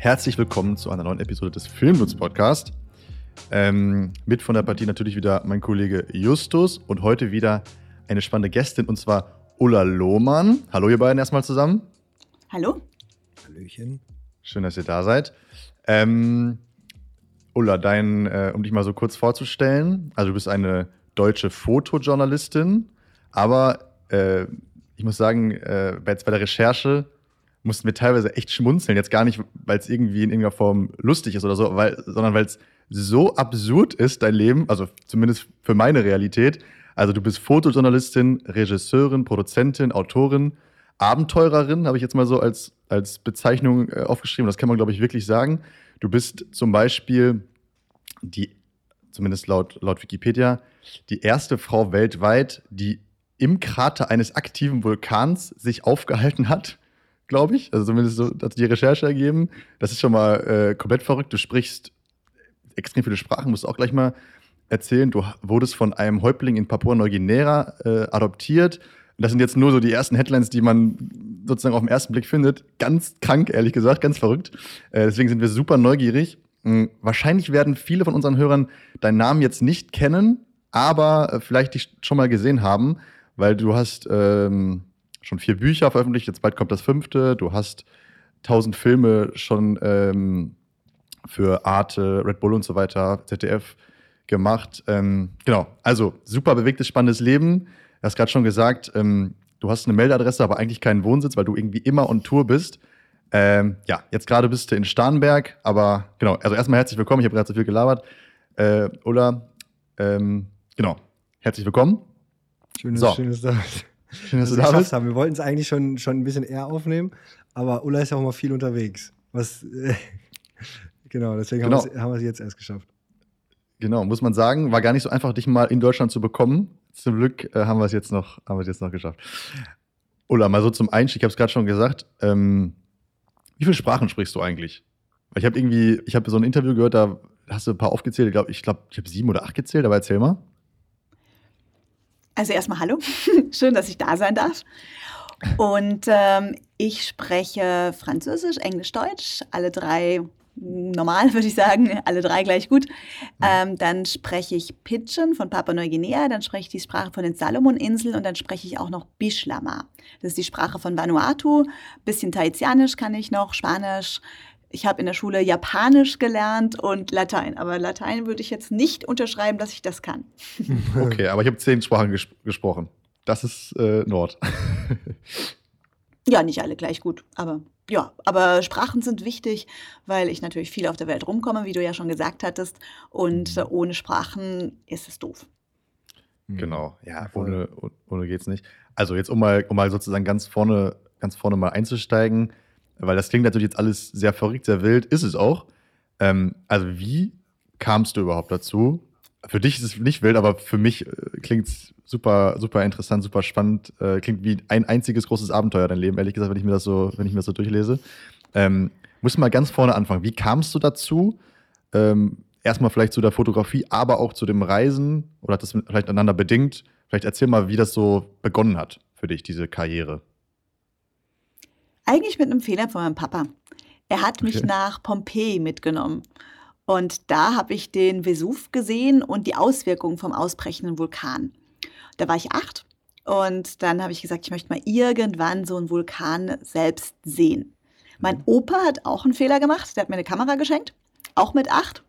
herzlich willkommen zu einer neuen Episode des Filmnutz Podcast. Ähm, mit von der Partie natürlich wieder mein Kollege Justus und heute wieder eine spannende Gästin und zwar Ulla Lohmann. Hallo ihr beiden erstmal zusammen. Hallo. Hallöchen. Schön, dass ihr da seid. Ähm, Ulla, dein, äh, um dich mal so kurz vorzustellen, also du bist eine deutsche Fotojournalistin, aber äh, ich muss sagen, äh, jetzt bei der Recherche mussten wir teilweise echt schmunzeln. Jetzt gar nicht, weil es irgendwie in irgendeiner Form lustig ist oder so, weil, sondern weil es so absurd ist, dein Leben, also zumindest für meine Realität. Also du bist Fotojournalistin, Regisseurin, Produzentin, Autorin, Abenteurerin, habe ich jetzt mal so als, als Bezeichnung äh, aufgeschrieben. Das kann man, glaube ich, wirklich sagen. Du bist zum Beispiel die, zumindest laut, laut Wikipedia, die erste Frau weltweit, die im Krater eines aktiven Vulkans sich aufgehalten hat glaube ich. Also zumindest so hat die Recherche ergeben. Das ist schon mal äh, komplett verrückt. Du sprichst extrem viele Sprachen, musst auch gleich mal erzählen. Du wurdest von einem Häuptling in Papua-Neuguinea äh, adoptiert. Das sind jetzt nur so die ersten Headlines, die man sozusagen auf den ersten Blick findet. Ganz krank, ehrlich gesagt, ganz verrückt. Äh, deswegen sind wir super neugierig. Mhm. Wahrscheinlich werden viele von unseren Hörern deinen Namen jetzt nicht kennen, aber äh, vielleicht dich schon mal gesehen haben, weil du hast ähm, schon vier Bücher veröffentlicht, jetzt bald kommt das fünfte. Du hast tausend Filme schon ähm, für Arte, Red Bull und so weiter, ZDF gemacht. Ähm, genau, also super bewegtes, spannendes Leben. Du hast gerade schon gesagt, ähm, du hast eine Meldeadresse, aber eigentlich keinen Wohnsitz, weil du irgendwie immer on Tour bist. Ähm, ja, jetzt gerade bist du in Starnberg, aber genau, also erstmal herzlich willkommen. Ich habe gerade so viel gelabert. Äh, Ulla, ähm, genau, herzlich willkommen. Schönes, so. schönes Tag. Schön, dass, dass du da bist. Haben. Wir wollten es eigentlich schon, schon ein bisschen eher aufnehmen, aber Ulla ist ja auch mal viel unterwegs. Was, äh, genau, deswegen genau. haben wir es jetzt erst geschafft. Genau, muss man sagen, war gar nicht so einfach, dich mal in Deutschland zu bekommen. Zum Glück äh, haben wir es jetzt noch, haben wir es jetzt noch geschafft. Ulla, mal so zum Einstieg, ich habe es gerade schon gesagt. Ähm, wie viele Sprachen sprichst du eigentlich? Ich habe irgendwie, ich habe so ein Interview gehört, da hast du ein paar aufgezählt. Ich glaube, ich, glaub, ich habe sieben oder acht gezählt, aber erzähl mal. Also erstmal hallo, schön, dass ich da sein darf. Und ähm, ich spreche Französisch, Englisch, Deutsch, alle drei normal, würde ich sagen, alle drei gleich gut. Ähm, dann spreche ich Pidgin von Papua-Neuguinea, dann spreche ich die Sprache von den Salomon-Inseln und dann spreche ich auch noch Bishlama. Das ist die Sprache von Vanuatu. Bisschen Tahitianisch kann ich noch, Spanisch, ich habe in der Schule Japanisch gelernt und Latein, aber Latein würde ich jetzt nicht unterschreiben, dass ich das kann. Okay, aber ich habe zehn Sprachen ges gesprochen. Das ist äh, Nord. ja, nicht alle gleich gut, aber ja, aber Sprachen sind wichtig, weil ich natürlich viel auf der Welt rumkomme, wie du ja schon gesagt hattest. Und äh, ohne Sprachen ist es doof. Genau, ja, ohne, ohne geht's nicht. Also jetzt, um mal, um mal sozusagen ganz vorne, ganz vorne mal einzusteigen, weil das klingt natürlich jetzt alles sehr verrückt, sehr wild, ist es auch. Ähm, also wie kamst du überhaupt dazu? Für dich ist es nicht wild, aber für mich äh, klingt es super, super interessant, super spannend. Äh, klingt wie ein einziges großes Abenteuer dein Leben, ehrlich gesagt, wenn ich mir das so, wenn ich mir das so durchlese. Ähm, muss mal ganz vorne anfangen. Wie kamst du dazu? Ähm, erstmal vielleicht zu der Fotografie, aber auch zu dem Reisen oder hat das vielleicht einander bedingt? Vielleicht erzähl mal, wie das so begonnen hat für dich, diese Karriere. Eigentlich mit einem Fehler von meinem Papa. Er hat mich nach Pompeji mitgenommen. Und da habe ich den Vesuv gesehen und die Auswirkungen vom ausbrechenden Vulkan. Da war ich acht und dann habe ich gesagt, ich möchte mal irgendwann so einen Vulkan selbst sehen. Mein mhm. Opa hat auch einen Fehler gemacht, der hat mir eine Kamera geschenkt, auch mit acht.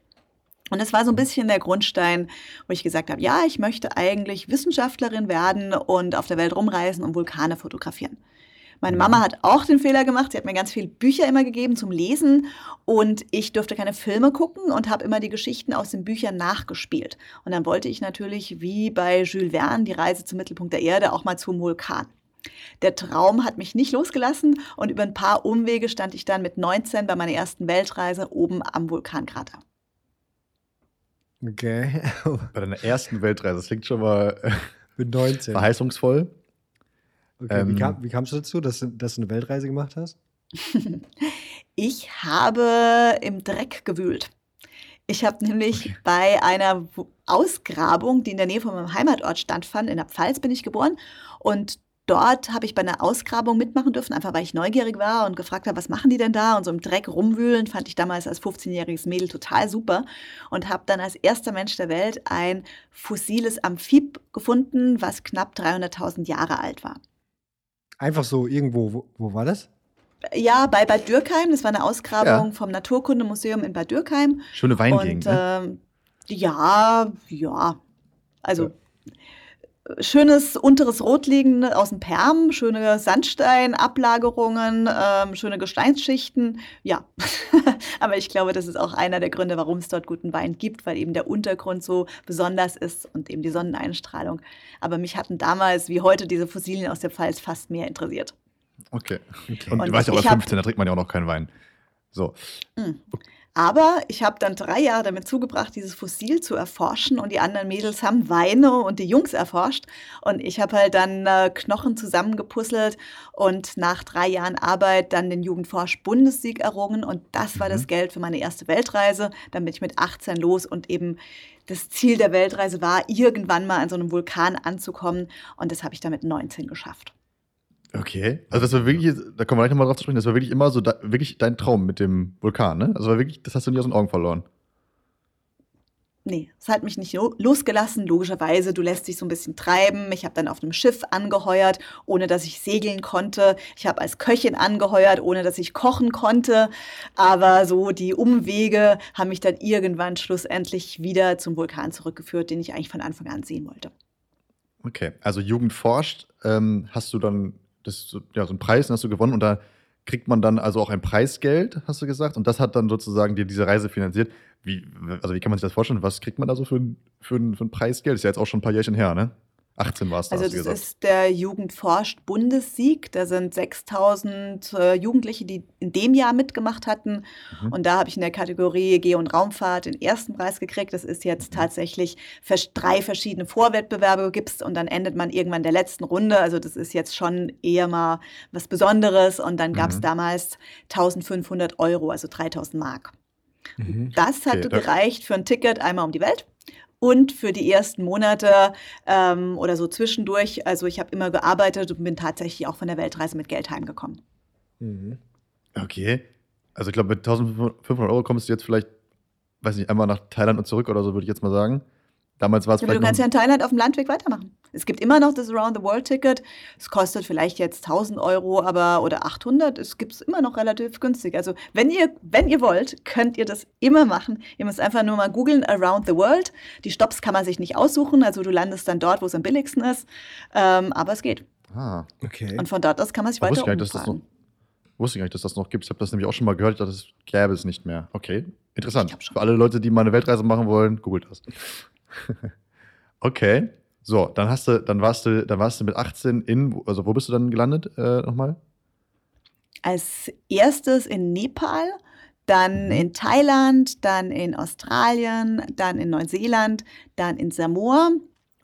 Und das war so ein mhm. bisschen der Grundstein, wo ich gesagt habe, ja, ich möchte eigentlich Wissenschaftlerin werden und auf der Welt rumreisen und Vulkane fotografieren. Meine Mama hat auch den Fehler gemacht. Sie hat mir ganz viele Bücher immer gegeben zum Lesen und ich durfte keine Filme gucken und habe immer die Geschichten aus den Büchern nachgespielt. Und dann wollte ich natürlich, wie bei Jules Verne, die Reise zum Mittelpunkt der Erde, auch mal zum Vulkan. Der Traum hat mich nicht losgelassen und über ein paar Umwege stand ich dann mit 19 bei meiner ersten Weltreise oben am Vulkankrater. Okay. bei deiner ersten Weltreise, das klingt schon mal mit 19. verheißungsvoll. Okay, ähm, wie, kam, wie kamst du dazu, dass, dass du eine Weltreise gemacht hast? ich habe im Dreck gewühlt. Ich habe nämlich okay. bei einer Ausgrabung, die in der Nähe von meinem Heimatort stattfand, in der Pfalz bin ich geboren, und dort habe ich bei einer Ausgrabung mitmachen dürfen, einfach weil ich neugierig war und gefragt habe, was machen die denn da? Und so im Dreck rumwühlen, fand ich damals als 15-jähriges Mädel total super. Und habe dann als erster Mensch der Welt ein fossiles Amphib gefunden, was knapp 300.000 Jahre alt war. Einfach so irgendwo, wo, wo war das? Ja, bei Bad Dürkheim. Das war eine Ausgrabung ja. vom Naturkundemuseum in Bad Dürkheim. Schöne Weingegend. Und, ne? äh, ja, ja. Also ja schönes unteres Rotliegen aus dem Perm, schöne Sandsteinablagerungen, ähm, schöne Gesteinsschichten. Ja, aber ich glaube, das ist auch einer der Gründe, warum es dort guten Wein gibt, weil eben der Untergrund so besonders ist und eben die Sonneneinstrahlung. Aber mich hatten damals wie heute diese Fossilien aus der Pfalz fast mehr interessiert. Okay. okay. Und, und du weißt ja, aber 15, da trinkt man ja auch noch keinen Wein. So. Mm. Aber ich habe dann drei Jahre damit zugebracht, dieses Fossil zu erforschen und die anderen Mädels haben Weine und die Jungs erforscht. Und ich habe halt dann äh, Knochen zusammengepuzzelt und nach drei Jahren Arbeit dann den Jugendforsch-Bundessieg errungen. Und das war mhm. das Geld für meine erste Weltreise. Dann bin ich mit 18 los und eben das Ziel der Weltreise war, irgendwann mal an so einem Vulkan anzukommen. Und das habe ich dann mit 19 geschafft. Okay. Also das war wirklich, da kommen wir gleich nochmal drauf zu sprechen, das war wirklich immer so da, wirklich dein Traum mit dem Vulkan, ne? Also war wirklich, das hast du nie aus den Augen verloren. Nee, es hat mich nicht losgelassen. Logischerweise, du lässt dich so ein bisschen treiben. Ich habe dann auf einem Schiff angeheuert, ohne dass ich segeln konnte. Ich habe als Köchin angeheuert, ohne dass ich kochen konnte. Aber so die Umwege haben mich dann irgendwann schlussendlich wieder zum Vulkan zurückgeführt, den ich eigentlich von Anfang an sehen wollte. Okay, also Jugend forscht, ähm, hast du dann das ja, so ein Preis, den hast du gewonnen und da kriegt man dann also auch ein Preisgeld, hast du gesagt, und das hat dann sozusagen dir diese Reise finanziert. Wie, also wie kann man sich das vorstellen? Was kriegt man da so für für für ein Preisgeld? Ist ja jetzt auch schon ein paar Jährchen her, ne? 18 war es da. Also das ist der Jugendforscht Bundessieg. Da sind 6000 äh, Jugendliche, die in dem Jahr mitgemacht hatten. Mhm. Und da habe ich in der Kategorie Geo- und Raumfahrt den ersten Preis gekriegt. Das ist jetzt mhm. tatsächlich für drei verschiedene Vorwettbewerbe gibst und dann endet man irgendwann in der letzten Runde. Also das ist jetzt schon eher mal was Besonderes. Und dann gab es mhm. damals 1500 Euro, also 3000 Mark. Mhm. Das hatte okay, gereicht für ein Ticket einmal um die Welt und für die ersten Monate ähm, oder so zwischendurch. Also ich habe immer gearbeitet und bin tatsächlich auch von der Weltreise mit Geld heimgekommen. Mhm. Okay. Also ich glaube, mit 1500 Euro kommst du jetzt vielleicht, weiß nicht, einmal nach Thailand und zurück oder so, würde ich jetzt mal sagen. Damals war es ja, vielleicht. Du kannst ja in Thailand auf dem Landweg weitermachen. Es gibt immer noch das Around the World Ticket. Es kostet vielleicht jetzt 1000 Euro aber, oder 800. Es gibt es immer noch relativ günstig. Also, wenn ihr, wenn ihr wollt, könnt ihr das immer machen. Ihr müsst einfach nur mal googeln Around the World. Die Stops kann man sich nicht aussuchen. Also, du landest dann dort, wo es am billigsten ist. Ähm, aber es geht. Ah, okay. Und von dort aus kann man sich weiter umfahren. Das noch, wusste ich gar nicht, dass das noch gibt. Ich habe das nämlich auch schon mal gehört. Ich dachte, das gäbe es nicht mehr. Okay, interessant. Für alle Leute, die mal eine Weltreise machen wollen, googelt das. okay. So, dann hast du, dann warst du, dann warst du mit 18 in, also wo bist du dann gelandet äh, nochmal? Als erstes in Nepal, dann mhm. in Thailand, dann in Australien, dann in Neuseeland, dann in Samoa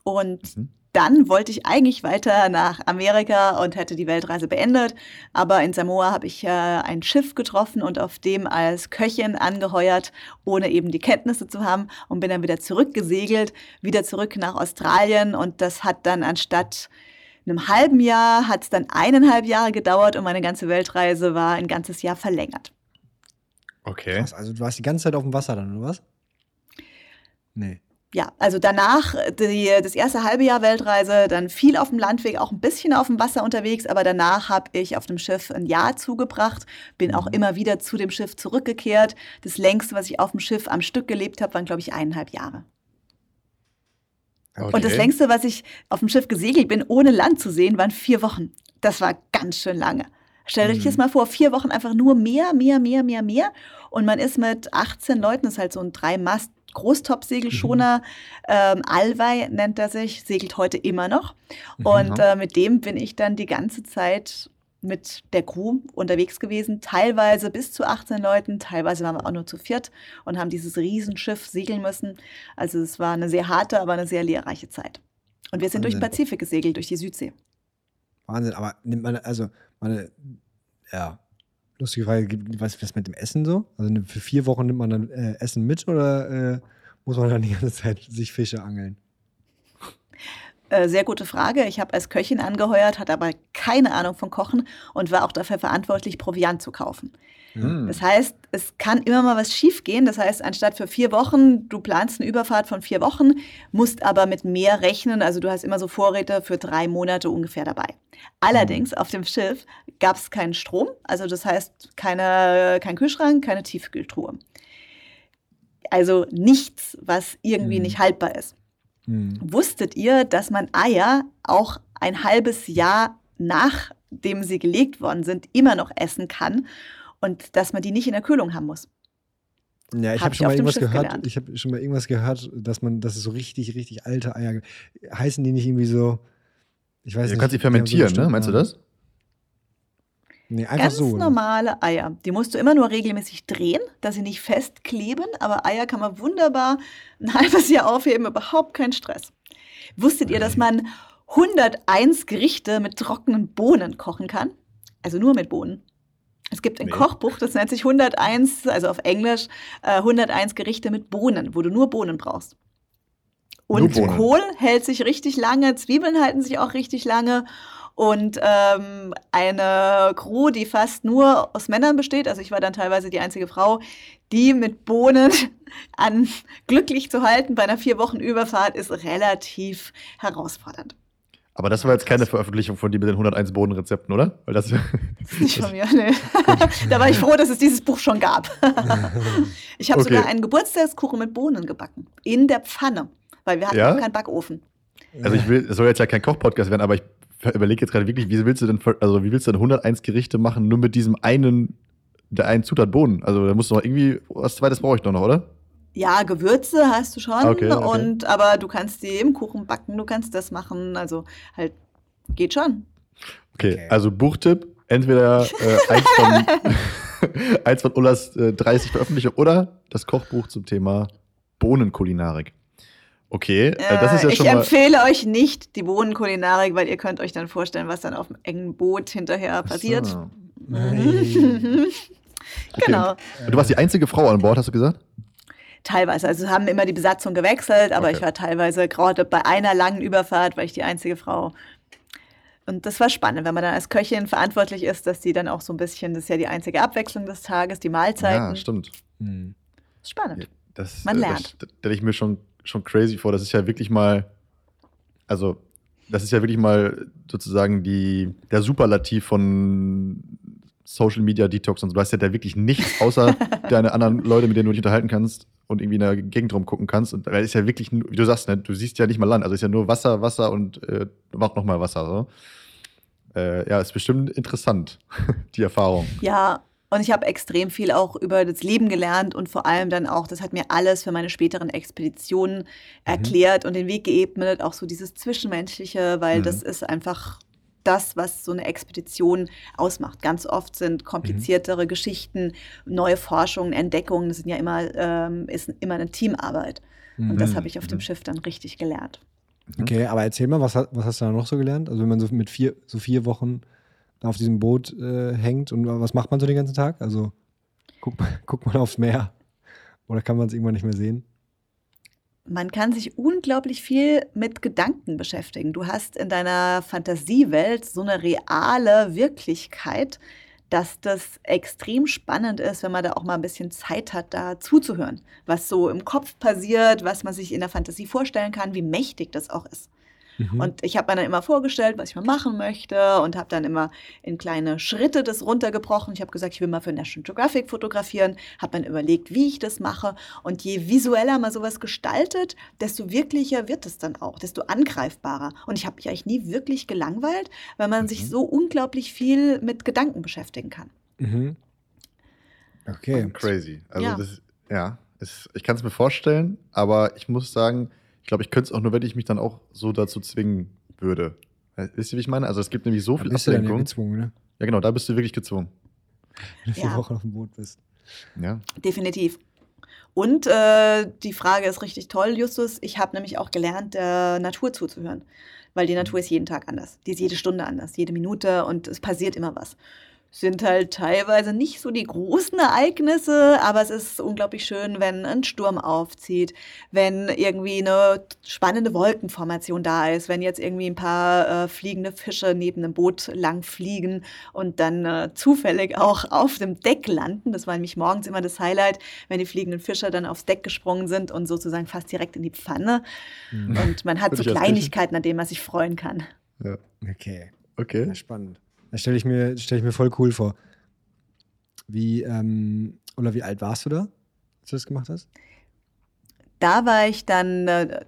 und mhm dann wollte ich eigentlich weiter nach Amerika und hätte die Weltreise beendet. Aber in Samoa habe ich äh, ein Schiff getroffen und auf dem als Köchin angeheuert, ohne eben die Kenntnisse zu haben und bin dann wieder zurückgesegelt, wieder zurück nach Australien. Und das hat dann anstatt einem halben Jahr, hat es dann eineinhalb Jahre gedauert und meine ganze Weltreise war ein ganzes Jahr verlängert. Okay. Krass, also du warst die ganze Zeit auf dem Wasser dann, oder was? Nee ja, also danach die, das erste halbe Jahr Weltreise, dann viel auf dem Landweg, auch ein bisschen auf dem Wasser unterwegs, aber danach habe ich auf dem Schiff ein Jahr zugebracht, bin auch mhm. immer wieder zu dem Schiff zurückgekehrt. Das längste, was ich auf dem Schiff am Stück gelebt habe, waren, glaube ich, eineinhalb Jahre. Okay. Und das längste, was ich auf dem Schiff gesegelt bin, ohne Land zu sehen, waren vier Wochen. Das war ganz schön lange. Stell euch mhm. das mal vor, vier Wochen einfach nur mehr, mehr, mehr, mehr, mehr. Und man ist mit 18 Leuten, das ist halt so ein Drei-Mast- Großtop-Segelschoner, mhm. ähm, Alwei nennt er sich, segelt heute immer noch. Mhm. Und äh, mit dem bin ich dann die ganze Zeit mit der Crew unterwegs gewesen, teilweise bis zu 18 Leuten, teilweise waren wir auch nur zu viert und haben dieses Riesenschiff segeln müssen. Also es war eine sehr harte, aber eine sehr lehrreiche Zeit. Und wir sind Wahnsinn. durch den Pazifik gesegelt, durch die Südsee. Wahnsinn, aber nimmt man, also, meine, ja, lustige Frage, was, was mit dem Essen so? Also ne, für vier Wochen nimmt man dann äh, Essen mit oder äh, muss man dann die ganze Zeit sich Fische angeln? Äh, sehr gute Frage. Ich habe als Köchin angeheuert, hatte aber keine Ahnung von Kochen und war auch dafür verantwortlich, Proviant zu kaufen. Mhm. Das heißt, es kann immer mal was schiefgehen. Das heißt, anstatt für vier Wochen, du planst eine Überfahrt von vier Wochen, musst aber mit mehr rechnen. Also du hast immer so Vorräte für drei Monate ungefähr dabei. Allerdings mhm. auf dem Schiff gab es keinen Strom. Also das heißt, keine, kein Kühlschrank, keine Tiefkühltruhe. Also nichts, was irgendwie mhm. nicht haltbar ist. Mhm. Wusstet ihr, dass man Eier auch ein halbes Jahr nachdem sie gelegt worden sind, immer noch essen kann und dass man die nicht in der Kühlung haben muss? Ja, ich habe hab schon mal irgendwas gehört. Gelernt. Ich habe schon mal irgendwas gehört, dass man, dass es so richtig, richtig alte Eier heißen die nicht irgendwie so. Ich weiß ja, nicht. Du kannst sie fermentieren, so ne? Meinst du das? Nee, einfach Ganz so. Ganz normale Eier. Die musst du immer nur regelmäßig drehen, dass sie nicht festkleben. Aber Eier kann man wunderbar ein halbes Jahr aufheben, überhaupt kein Stress. Wusstet ihr, dass man 101 Gerichte mit trockenen Bohnen kochen kann? Also nur mit Bohnen. Es gibt ein nee. Kochbuch, das nennt sich 101, also auf Englisch, äh, 101 Gerichte mit Bohnen, wo du nur Bohnen brauchst. Und Kohl hält sich richtig lange, Zwiebeln halten sich auch richtig lange und ähm, eine Crew, die fast nur aus Männern besteht, also ich war dann teilweise die einzige Frau, die mit Bohnen an glücklich zu halten bei einer vier Wochen Überfahrt ist relativ herausfordernd. Aber das war jetzt keine Veröffentlichung von dir mit den 101 Bohnenrezepten, oder? Weil das, Nicht von mir, nee. da war ich froh, dass es dieses Buch schon gab. ich habe okay. sogar einen Geburtstagskuchen mit Bohnen gebacken. In der Pfanne. Weil wir hatten ja? keinen Backofen. Also ich will, es soll jetzt ja kein Kochpodcast werden, aber ich überlege jetzt gerade wirklich, wie willst du denn, also wie willst du denn 101 Gerichte machen, nur mit diesem einen, der einen Zutat Bohnen? Also da musst du noch irgendwie, was zweites brauche ich doch noch, oder? Ja, Gewürze hast du schon, okay, okay. und aber du kannst die im Kuchen backen, du kannst das machen, also halt geht schon. Okay, okay. also Buchtipp, entweder äh, eins, von, eins von Ullas äh, 30 Veröffentlichungen oder das Kochbuch zum Thema Bohnenkulinarik. Okay, äh, das ist ja äh, schon Ich empfehle euch nicht die Bohnenkulinarik, weil ihr könnt euch dann vorstellen, was dann auf dem engen Boot hinterher passiert. So. genau. Okay. Du warst die einzige Frau an Bord, hast du gesagt? Teilweise. Also haben immer die Besatzung gewechselt, aber okay. ich war teilweise gerade bei einer langen Überfahrt, weil ich die einzige Frau. Und das war spannend, wenn man dann als Köchin verantwortlich ist, dass die dann auch so ein bisschen, das ist ja die einzige Abwechslung des Tages, die Mahlzeiten. Ja, stimmt. Hm. Spannend. Das, man lernt. Das stelle ich mir schon schon crazy vor. Das ist ja wirklich mal, also das ist ja wirklich mal sozusagen die, der Superlativ von Social Media Detox und so. Du hast ja da wirklich nichts außer deine anderen Leute, mit denen du dich unterhalten kannst und irgendwie in der Gegend rumgucken kannst. Und da ist ja wirklich, wie du sagst, ne, du siehst ja nicht mal Land. Also ist ja nur Wasser, Wasser und äh, auch nochmal Wasser. So. Äh, ja, ist bestimmt interessant, die Erfahrung. Ja, und ich habe extrem viel auch über das Leben gelernt und vor allem dann auch, das hat mir alles für meine späteren Expeditionen mhm. erklärt und den Weg geebnet, auch so dieses Zwischenmenschliche, weil mhm. das ist einfach das, was so eine Expedition ausmacht. Ganz oft sind kompliziertere mhm. Geschichten, neue Forschungen, Entdeckungen, das sind ja immer, ähm, ist immer eine Teamarbeit. Und das mhm. habe ich auf dem mhm. Schiff dann richtig gelernt. Okay, aber erzähl mal, was, was hast du da noch so gelernt? Also wenn man so mit vier, so vier Wochen auf diesem Boot äh, hängt und was macht man so den ganzen Tag? Also guckt, guckt man aufs Meer oder kann man es irgendwann nicht mehr sehen? Man kann sich unglaublich viel mit Gedanken beschäftigen. Du hast in deiner Fantasiewelt so eine reale Wirklichkeit, dass das extrem spannend ist, wenn man da auch mal ein bisschen Zeit hat, da zuzuhören, was so im Kopf passiert, was man sich in der Fantasie vorstellen kann, wie mächtig das auch ist. Mhm. Und ich habe mir dann immer vorgestellt, was ich mal machen möchte und habe dann immer in kleine Schritte das runtergebrochen. Ich habe gesagt, ich will mal für National Geographic fotografieren, habe dann überlegt, wie ich das mache. Und je visueller man sowas gestaltet, desto wirklicher wird es dann auch, desto angreifbarer. Und ich habe mich eigentlich nie wirklich gelangweilt, weil man mhm. sich so unglaublich viel mit Gedanken beschäftigen kann. Mhm. Okay. Crazy. Also ja. das, ja, ist, ich kann es mir vorstellen, aber ich muss sagen, glaube, ich könnte es auch nur, wenn ich mich dann auch so dazu zwingen würde. Wisst ihr, wie ich meine? Also es gibt nämlich so viel bist Ablenkung. Du dann ja, gezwungen, ne? ja, genau, da bist du wirklich gezwungen. Wenn du vier ja. Wochen auf dem Boot bist. Ja. Definitiv. Und äh, die Frage ist richtig toll, Justus. Ich habe nämlich auch gelernt, der Natur zuzuhören. Weil die Natur ist jeden Tag anders. Die ist jede Stunde anders, jede Minute und es passiert immer was. Sind halt teilweise nicht so die großen Ereignisse, aber es ist unglaublich schön, wenn ein Sturm aufzieht, wenn irgendwie eine spannende Wolkenformation da ist, wenn jetzt irgendwie ein paar äh, fliegende Fische neben einem Boot lang fliegen und dann äh, zufällig auch auf dem Deck landen. Das war nämlich morgens immer das Highlight, wenn die fliegenden Fische dann aufs Deck gesprungen sind und sozusagen fast direkt in die Pfanne. Mhm. Und man hat so Kleinigkeiten, an denen man sich freuen kann. Ja. Okay. Okay. Ja, spannend. Das stelle ich, mir, stell ich mir voll cool vor. Wie, ähm, oder wie alt warst du da, als du das gemacht hast? Da war ich dann äh,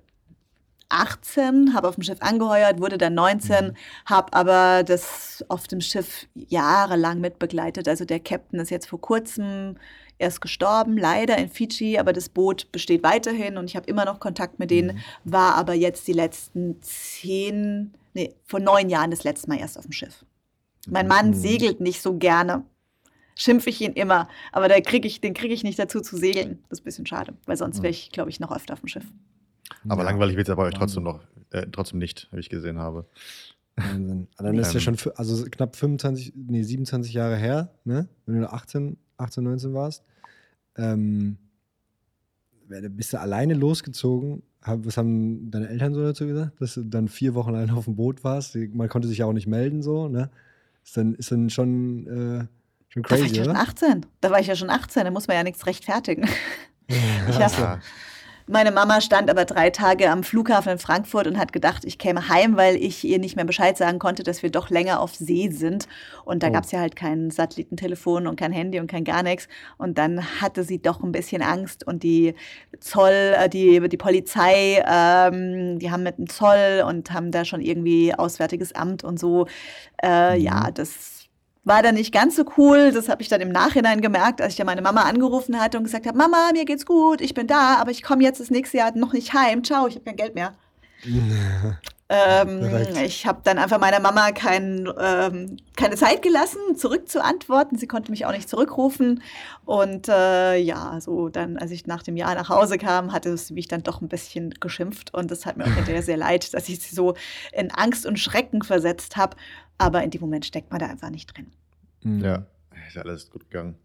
18, habe auf dem Schiff angeheuert, wurde dann 19, mhm. habe aber das auf dem Schiff jahrelang mitbegleitet. Also der Captain ist jetzt vor kurzem erst gestorben, leider in Fidschi, aber das Boot besteht weiterhin und ich habe immer noch Kontakt mit denen, mhm. war aber jetzt die letzten zehn, nee, vor neun Jahren das letzte Mal erst auf dem Schiff. Mein Mann mhm. segelt nicht so gerne. Schimpfe ich ihn immer. Aber da krieg ich, den kriege ich nicht dazu zu segeln. Das ist ein bisschen schade, weil sonst wäre ich, glaube ich, noch öfter auf dem Schiff. Aber ja. langweilig wird es ja bei euch trotzdem noch, äh, trotzdem nicht, wie ich gesehen habe. Wahnsinn. Dann ist ja ähm. schon also knapp 25, nee, 27 Jahre her, ne? Wenn du 18, 18, 19 warst. Ähm, bist du alleine losgezogen? Was haben deine Eltern so dazu gesagt? Dass du dann vier Wochen allein auf dem Boot warst? Man konnte sich ja auch nicht melden, so, ne? Ist dann, ist dann schon, äh, schon crazy, da war ich ja schon 18. Da war ich ja schon 18, da muss man ja nichts rechtfertigen. Ja, ich habe meine Mama stand aber drei Tage am Flughafen in Frankfurt und hat gedacht, ich käme heim, weil ich ihr nicht mehr Bescheid sagen konnte, dass wir doch länger auf See sind. Und da oh. gab es ja halt kein Satellitentelefon und kein Handy und kein gar nichts. Und dann hatte sie doch ein bisschen Angst und die Zoll, äh, die, die Polizei, ähm, die haben mit dem Zoll und haben da schon irgendwie Auswärtiges Amt und so. Äh, mhm. Ja, das war dann nicht ganz so cool. Das habe ich dann im Nachhinein gemerkt, als ich ja meine Mama angerufen hatte und gesagt habe, Mama, mir geht's gut, ich bin da, aber ich komme jetzt das nächste Jahr noch nicht heim. Ciao, ich habe kein Geld mehr. Ähm, ich habe dann einfach meiner Mama kein, ähm, keine Zeit gelassen, zurückzuantworten. Sie konnte mich auch nicht zurückrufen. Und äh, ja, so dann, als ich nach dem Jahr nach Hause kam, hatte sie mich dann doch ein bisschen geschimpft. Und das hat mir auch hinterher sehr leid, dass ich sie so in Angst und Schrecken versetzt habe. Aber in dem Moment steckt man da einfach nicht drin. Mhm. Ja, ist alles gut gegangen.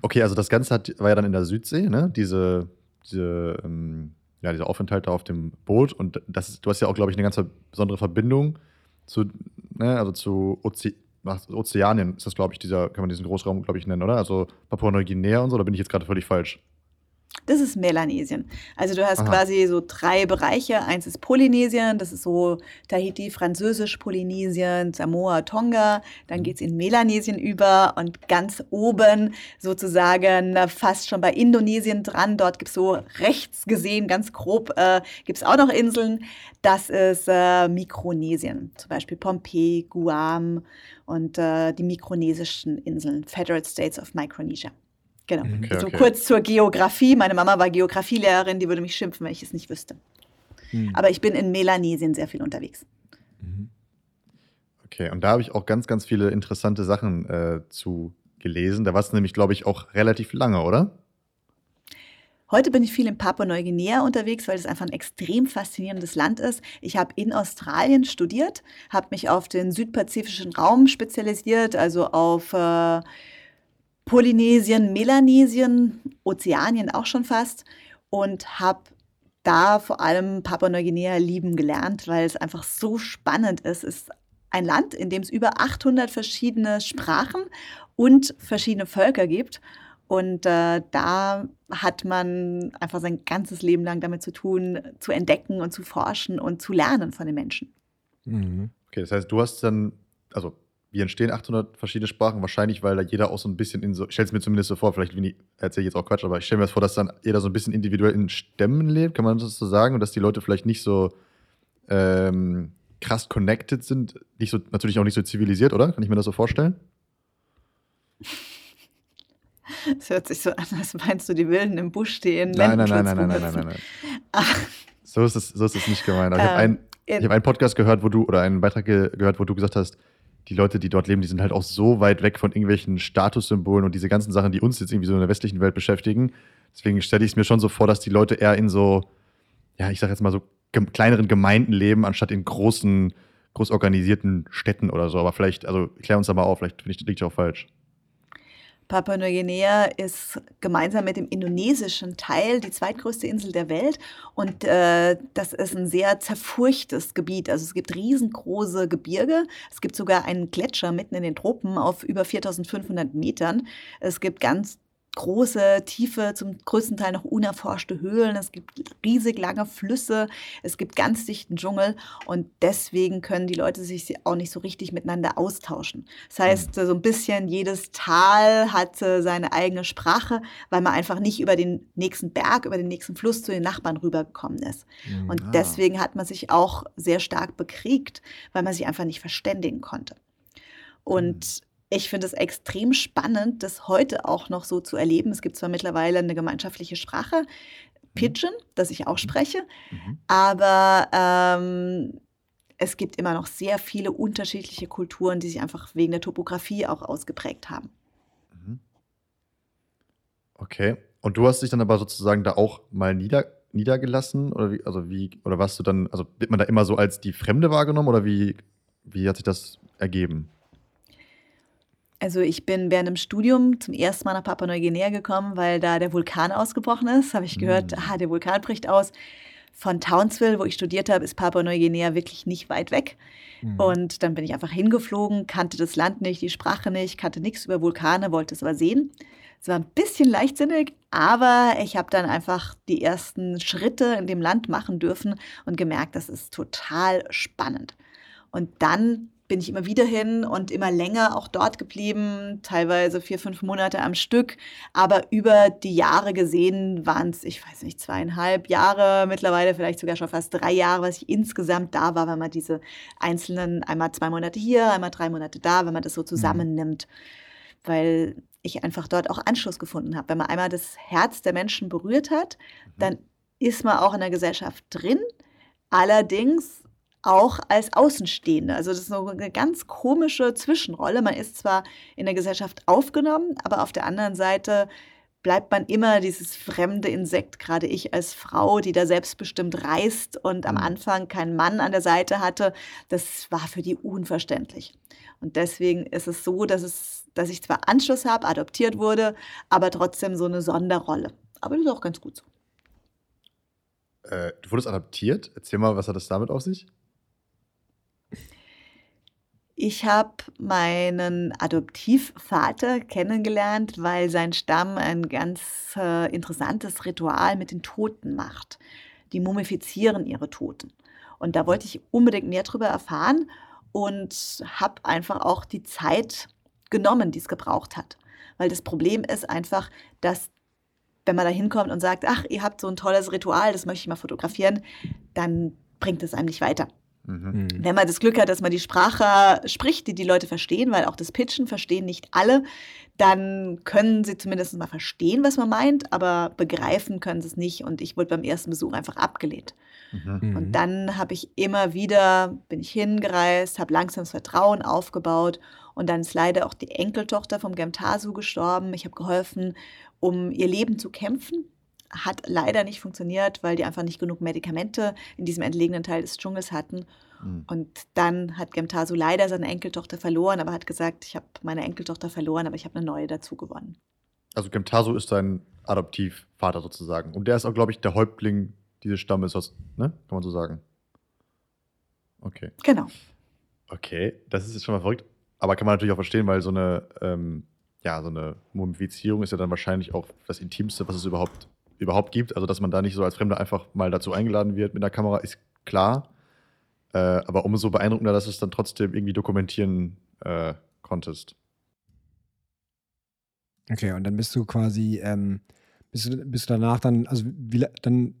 Okay, also das Ganze hat, war ja dann in der Südsee, ne? Diese, diese, ähm, ja, dieser Aufenthalt da auf dem Boot. Und das ist, du hast ja auch, glaube ich, eine ganz besondere Verbindung zu, ne, also zu Oze Ozeanien ist das, glaube ich, dieser, kann man diesen Großraum, glaube ich, nennen, oder? Also Papua-Neuguinea und so, da bin ich jetzt gerade völlig falsch? Das ist Melanesien. Also du hast Aha. quasi so drei Bereiche. Eins ist Polynesien, das ist so Tahiti, Französisch, Polynesien, Samoa, Tonga. Dann mhm. geht es in Melanesien über und ganz oben sozusagen fast schon bei Indonesien dran. Dort gibt es so rechts gesehen, ganz grob, äh, gibt es auch noch Inseln. Das ist äh, Mikronesien, zum Beispiel Pompeii, Guam und äh, die mikronesischen Inseln, Federal States of Micronesia. Genau. Mhm. Okay, so okay. kurz zur Geografie. Meine Mama war Geografielehrerin, die würde mich schimpfen, wenn ich es nicht wüsste. Mhm. Aber ich bin in Melanesien sehr viel unterwegs. Mhm. Okay, und da habe ich auch ganz, ganz viele interessante Sachen äh, zu gelesen. Da war es nämlich, glaube ich, auch relativ lange, oder? Heute bin ich viel in Papua-Neuguinea unterwegs, weil es einfach ein extrem faszinierendes Land ist. Ich habe in Australien studiert, habe mich auf den südpazifischen Raum spezialisiert, also auf äh, Polynesien, Melanesien, Ozeanien auch schon fast und habe da vor allem Papua-Neuguinea lieben gelernt, weil es einfach so spannend ist. Es ist ein Land, in dem es über 800 verschiedene Sprachen und verschiedene Völker gibt. Und äh, da hat man einfach sein ganzes Leben lang damit zu tun, zu entdecken und zu forschen und zu lernen von den Menschen. Mhm. Okay, das heißt, du hast dann, also wie entstehen 800 verschiedene Sprachen? Wahrscheinlich, weil da jeder auch so ein bisschen in so, ich stelle es mir zumindest so vor, vielleicht erzähle ich jetzt auch Quatsch, aber ich stelle mir das vor, dass dann jeder so ein bisschen individuell in Stämmen lebt, kann man das so sagen? Und dass die Leute vielleicht nicht so ähm, krass connected sind, nicht so, natürlich auch nicht so zivilisiert, oder? Kann ich mir das so vorstellen? Es hört sich so an, als meinst du, die Wilden im Busch stehen. Nein, nein, nein, nein, nein, nein, nein, nein, nein. so, ist es, so ist es nicht gemeint. ich habe ähm, einen, hab einen Podcast gehört, wo du, oder einen Beitrag ge gehört, wo du gesagt hast, die Leute, die dort leben, die sind halt auch so weit weg von irgendwelchen Statussymbolen und diese ganzen Sachen, die uns jetzt irgendwie so in der westlichen Welt beschäftigen. Deswegen stelle ich es mir schon so vor, dass die Leute eher in so, ja, ich sag jetzt mal so kleineren Gemeinden leben, anstatt in großen, groß organisierten Städten oder so. Aber vielleicht, also klär uns da mal auf, vielleicht liegt ich auch falsch. Papua-Neuguinea ist gemeinsam mit dem indonesischen Teil die zweitgrößte Insel der Welt und äh, das ist ein sehr zerfurchtes Gebiet. Also es gibt riesengroße Gebirge, es gibt sogar einen Gletscher mitten in den Tropen auf über 4500 Metern. Es gibt ganz große, tiefe, zum größten Teil noch unerforschte Höhlen. Es gibt riesig lange Flüsse. Es gibt ganz dichten Dschungel. Und deswegen können die Leute sich auch nicht so richtig miteinander austauschen. Das heißt, mhm. so ein bisschen jedes Tal hat seine eigene Sprache, weil man einfach nicht über den nächsten Berg, über den nächsten Fluss zu den Nachbarn rübergekommen ist. Mhm. Und deswegen hat man sich auch sehr stark bekriegt, weil man sich einfach nicht verständigen konnte. Und mhm ich finde es extrem spannend, das heute auch noch so zu erleben. Es gibt zwar mittlerweile eine gemeinschaftliche Sprache, mhm. Pidgin, das ich auch mhm. spreche, mhm. aber ähm, es gibt immer noch sehr viele unterschiedliche Kulturen, die sich einfach wegen der Topografie auch ausgeprägt haben. Mhm. Okay. Und du hast dich dann aber sozusagen da auch mal nieder, niedergelassen? Oder wie, also wie, oder warst du dann, also wird man da immer so als die Fremde wahrgenommen oder wie, wie hat sich das ergeben? Also ich bin während dem Studium zum ersten Mal nach Papua-Neuguinea gekommen, weil da der Vulkan ausgebrochen ist. Habe ich gehört, mhm. ah, der Vulkan bricht aus. Von Townsville, wo ich studiert habe, ist Papua-Neuguinea wirklich nicht weit weg. Mhm. Und dann bin ich einfach hingeflogen, kannte das Land nicht, die Sprache nicht, kannte nichts über Vulkane, wollte es aber sehen. Es war ein bisschen leichtsinnig, aber ich habe dann einfach die ersten Schritte in dem Land machen dürfen und gemerkt, das ist total spannend. Und dann bin ich immer wieder hin und immer länger auch dort geblieben, teilweise vier, fünf Monate am Stück. Aber über die Jahre gesehen waren es, ich weiß nicht, zweieinhalb Jahre, mittlerweile vielleicht sogar schon fast drei Jahre, was ich insgesamt da war, wenn man diese einzelnen, einmal zwei Monate hier, einmal drei Monate da, wenn man das so mhm. zusammennimmt. Weil ich einfach dort auch Anschluss gefunden habe. Wenn man einmal das Herz der Menschen berührt hat, mhm. dann ist man auch in der Gesellschaft drin. Allerdings auch als Außenstehende. Also das ist so eine ganz komische Zwischenrolle. Man ist zwar in der Gesellschaft aufgenommen, aber auf der anderen Seite bleibt man immer dieses fremde Insekt, gerade ich als Frau, die da selbstbestimmt reist und am mhm. Anfang keinen Mann an der Seite hatte, das war für die unverständlich. Und deswegen ist es so, dass, es, dass ich zwar Anschluss habe, adoptiert wurde, aber trotzdem so eine Sonderrolle. Aber das ist auch ganz gut so. Äh, du wurdest adoptiert? Erzähl mal, was hat das damit auf sich? Ich habe meinen Adoptivvater kennengelernt, weil sein Stamm ein ganz äh, interessantes Ritual mit den Toten macht. Die mumifizieren ihre Toten. Und da wollte ich unbedingt mehr darüber erfahren und habe einfach auch die Zeit genommen, die es gebraucht hat. Weil das Problem ist einfach, dass wenn man da hinkommt und sagt, ach, ihr habt so ein tolles Ritual, das möchte ich mal fotografieren, dann bringt es einem nicht weiter. Mhm. mhm. Wenn man das Glück hat, dass man die Sprache spricht, die die Leute verstehen, weil auch das Pitchen verstehen nicht alle, dann können sie zumindest mal verstehen, was man meint, aber begreifen können sie es nicht. Und ich wurde beim ersten Besuch einfach abgelehnt. Mhm. Und dann habe ich immer wieder, bin ich hingereist, habe langsam das Vertrauen aufgebaut und dann ist leider auch die Enkeltochter vom Gemtasu gestorben. Ich habe geholfen, um ihr Leben zu kämpfen hat leider nicht funktioniert, weil die einfach nicht genug Medikamente in diesem entlegenen Teil des Dschungels hatten. Mhm. Und dann hat Gemtasu leider seine Enkeltochter verloren, aber hat gesagt, ich habe meine Enkeltochter verloren, aber ich habe eine neue dazu gewonnen. Also Gemtasu ist sein Adoptivvater sozusagen. Und der ist auch, glaube ich, der Häuptling dieses Stammes, ne? Kann man so sagen. Okay. Genau. Okay, das ist jetzt schon mal verrückt. Aber kann man natürlich auch verstehen, weil so eine, ähm, ja, so eine Mumifizierung ist ja dann wahrscheinlich auch das Intimste, was es überhaupt überhaupt gibt. Also, dass man da nicht so als Fremder einfach mal dazu eingeladen wird mit der Kamera, ist klar. Äh, aber umso beeindruckender, dass du es dann trotzdem irgendwie dokumentieren äh, konntest. Okay, und dann bist du quasi, ähm, bist, du, bist du danach dann, also wie, dann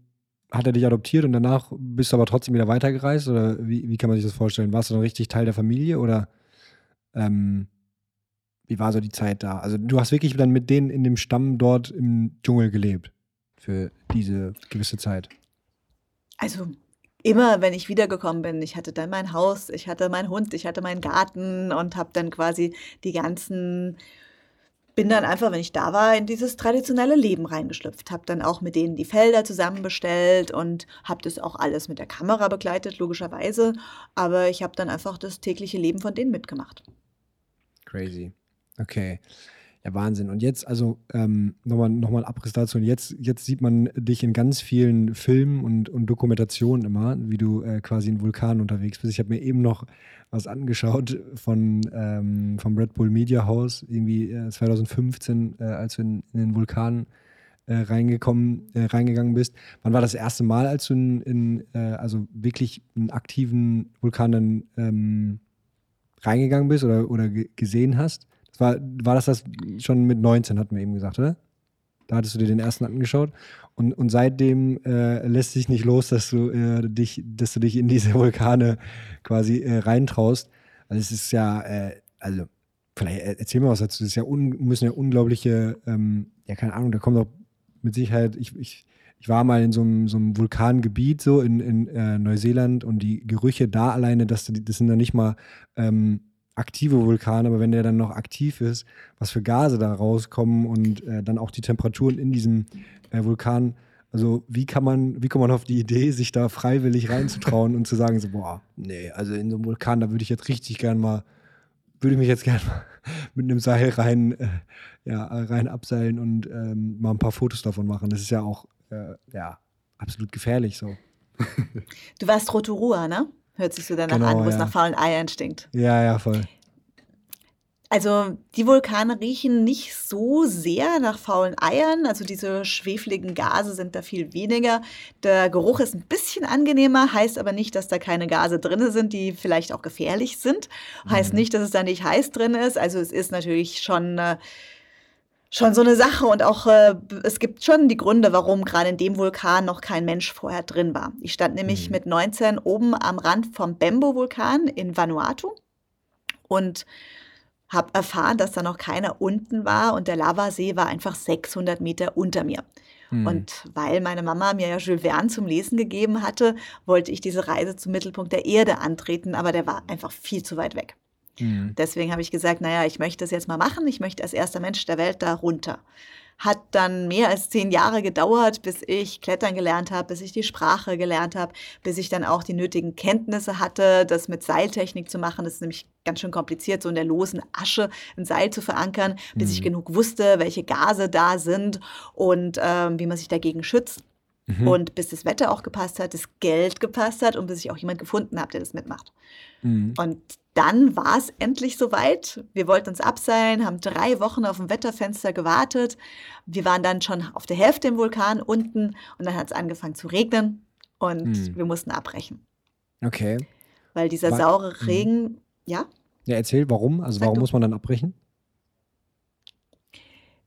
hat er dich adoptiert und danach bist du aber trotzdem wieder weitergereist? Oder wie, wie kann man sich das vorstellen? Warst du dann richtig Teil der Familie oder ähm, wie war so die Zeit da? Also du hast wirklich dann mit denen in dem Stamm dort im Dschungel gelebt? Für diese gewisse Zeit? Also immer, wenn ich wiedergekommen bin, ich hatte dann mein Haus, ich hatte meinen Hund, ich hatte meinen Garten und habe dann quasi die ganzen bin dann einfach, wenn ich da war, in dieses traditionelle Leben reingeschlüpft. Habe dann auch mit denen die Felder zusammenbestellt und habe das auch alles mit der Kamera begleitet, logischerweise. Aber ich habe dann einfach das tägliche Leben von denen mitgemacht. Crazy. Okay. Ja, Wahnsinn. Und jetzt, also ähm, nochmal noch mal Abriss dazu. Und jetzt, jetzt sieht man dich in ganz vielen Filmen und, und Dokumentationen immer, wie du äh, quasi in Vulkan unterwegs bist. Ich habe mir eben noch was angeschaut von, ähm, vom Red Bull Media House, irgendwie äh, 2015, äh, als du in, in, den Vulkan äh, reingekommen, äh, reingegangen bist. Wann war das erste Mal, als du in, in äh, also wirklich einen aktiven Vulkan dann ähm, reingegangen bist oder, oder gesehen hast? War, war das das schon mit 19, hatten wir eben gesagt, oder? Da hattest du dir den ersten angeschaut. Und, und seitdem äh, lässt sich nicht los, dass du, äh, dich, dass du dich in diese Vulkane quasi äh, reintraust. Also es ist ja, äh, also vielleicht erzähl mal was dazu. Das ist ja un, müssen ja unglaubliche, ähm, ja keine Ahnung, da kommt doch mit Sicherheit, ich, ich, ich war mal in so einem, so einem Vulkangebiet so in, in äh, Neuseeland und die Gerüche da alleine, das, das sind ja nicht mal ähm, aktive Vulkan, aber wenn der dann noch aktiv ist, was für Gase da rauskommen und äh, dann auch die Temperaturen in diesem äh, Vulkan, also wie kann man, wie kommt man auf die Idee, sich da freiwillig reinzutrauen und zu sagen, so, boah, nee, also in so einem Vulkan, da würde ich jetzt richtig gern mal, würde ich mich jetzt gern mit einem Seil rein, äh, ja, rein abseilen und ähm, mal ein paar Fotos davon machen. Das ist ja auch, äh, ja, absolut gefährlich so. Du warst Rotorua, ne? Hört sich so danach genau, an, wo ja. es nach faulen Eiern stinkt. Ja, ja, voll. Also die Vulkane riechen nicht so sehr nach faulen Eiern. Also diese schwefligen Gase sind da viel weniger. Der Geruch ist ein bisschen angenehmer, heißt aber nicht, dass da keine Gase drin sind, die vielleicht auch gefährlich sind. Heißt mhm. nicht, dass es da nicht heiß drin ist. Also es ist natürlich schon... Schon so eine Sache und auch äh, es gibt schon die Gründe, warum gerade in dem Vulkan noch kein Mensch vorher drin war. Ich stand nämlich mhm. mit 19 oben am Rand vom Bembo-Vulkan in Vanuatu und habe erfahren, dass da noch keiner unten war und der Lavasee war einfach 600 Meter unter mir. Mhm. Und weil meine Mama mir ja Jules Verne zum Lesen gegeben hatte, wollte ich diese Reise zum Mittelpunkt der Erde antreten, aber der war einfach viel zu weit weg. Mhm. Deswegen habe ich gesagt, naja, ich möchte das jetzt mal machen. Ich möchte als erster Mensch der Welt da runter. Hat dann mehr als zehn Jahre gedauert, bis ich klettern gelernt habe, bis ich die Sprache gelernt habe, bis ich dann auch die nötigen Kenntnisse hatte, das mit Seiltechnik zu machen. Das ist nämlich ganz schön kompliziert, so in der losen Asche ein Seil zu verankern, bis mhm. ich genug wusste, welche Gase da sind und ähm, wie man sich dagegen schützt. Mhm. Und bis das Wetter auch gepasst hat, das Geld gepasst hat und bis ich auch jemand gefunden habe, der das mitmacht. Mhm. Und dann war es endlich soweit. Wir wollten uns abseilen, haben drei Wochen auf dem Wetterfenster gewartet. Wir waren dann schon auf der Hälfte im Vulkan unten und dann hat es angefangen zu regnen und hm. wir mussten abbrechen. Okay. Weil dieser war, saure hm. Regen, hm. ja? Ja, erzähl, warum? Also Sag warum du. muss man dann abbrechen?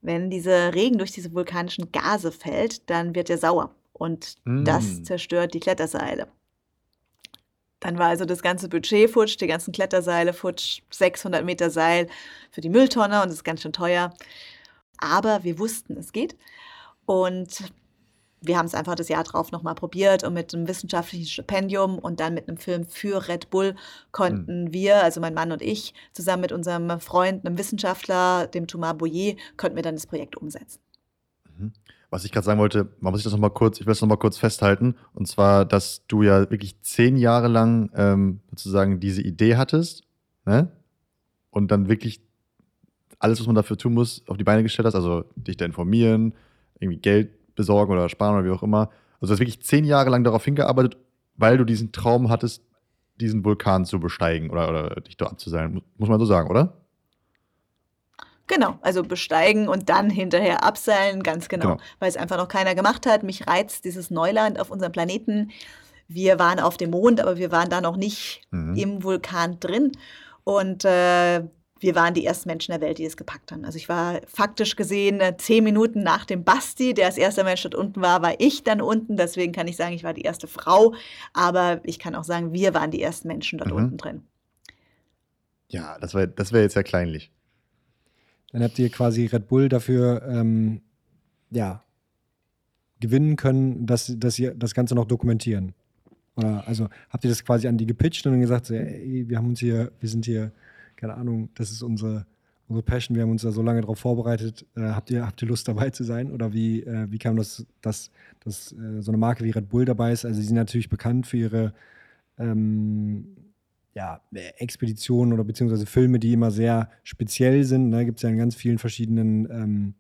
Wenn dieser Regen durch diese vulkanischen Gase fällt, dann wird er sauer und hm. das zerstört die Kletterseile. Dann war also das ganze Budget futsch, die ganzen Kletterseile futsch, 600 Meter Seil für die Mülltonne und das ist ganz schön teuer. Aber wir wussten, es geht. Und wir haben es einfach das Jahr drauf nochmal probiert und mit einem wissenschaftlichen Stipendium und dann mit einem Film für Red Bull konnten mhm. wir, also mein Mann und ich, zusammen mit unserem Freund, einem Wissenschaftler, dem Thomas Boyer, konnten wir dann das Projekt umsetzen. Mhm was ich gerade sagen wollte, man muss ich das nochmal kurz, ich will es nochmal kurz festhalten. Und zwar, dass du ja wirklich zehn Jahre lang ähm, sozusagen diese Idee hattest, ne? Und dann wirklich alles, was man dafür tun muss, auf die Beine gestellt hast, also dich da informieren, irgendwie Geld besorgen oder sparen oder wie auch immer. Also du hast wirklich zehn Jahre lang darauf hingearbeitet, weil du diesen Traum hattest, diesen Vulkan zu besteigen oder, oder dich dort abzuseilen. Muss man so sagen, oder? Genau, also besteigen und dann hinterher abseilen, ganz genau, genau. weil es einfach noch keiner gemacht hat. Mich reizt dieses Neuland auf unserem Planeten. Wir waren auf dem Mond, aber wir waren da noch nicht mhm. im Vulkan drin. Und äh, wir waren die ersten Menschen der Welt, die es gepackt haben. Also ich war faktisch gesehen äh, zehn Minuten nach dem Basti, der als erster Mensch dort unten war, war ich dann unten. Deswegen kann ich sagen, ich war die erste Frau. Aber ich kann auch sagen, wir waren die ersten Menschen dort mhm. unten drin. Ja, das wäre das wär jetzt ja kleinlich. Dann habt ihr quasi Red Bull dafür ähm, ja, gewinnen können, dass, dass sie das Ganze noch dokumentieren. Oder also habt ihr das quasi an die gepitcht und dann gesagt, ey, wir haben uns hier, wir sind hier, keine Ahnung, das ist unsere, unsere Passion. Wir haben uns da so lange darauf vorbereitet. Äh, habt, ihr, habt ihr Lust dabei zu sein? Oder wie, äh, wie kam das, dass, dass äh, so eine Marke wie Red Bull dabei ist? Also, sie sind natürlich bekannt für ihre ähm, ja, Expeditionen oder beziehungsweise Filme, die immer sehr speziell sind. Da ne? gibt es ja in ganz vielen verschiedenen ähm,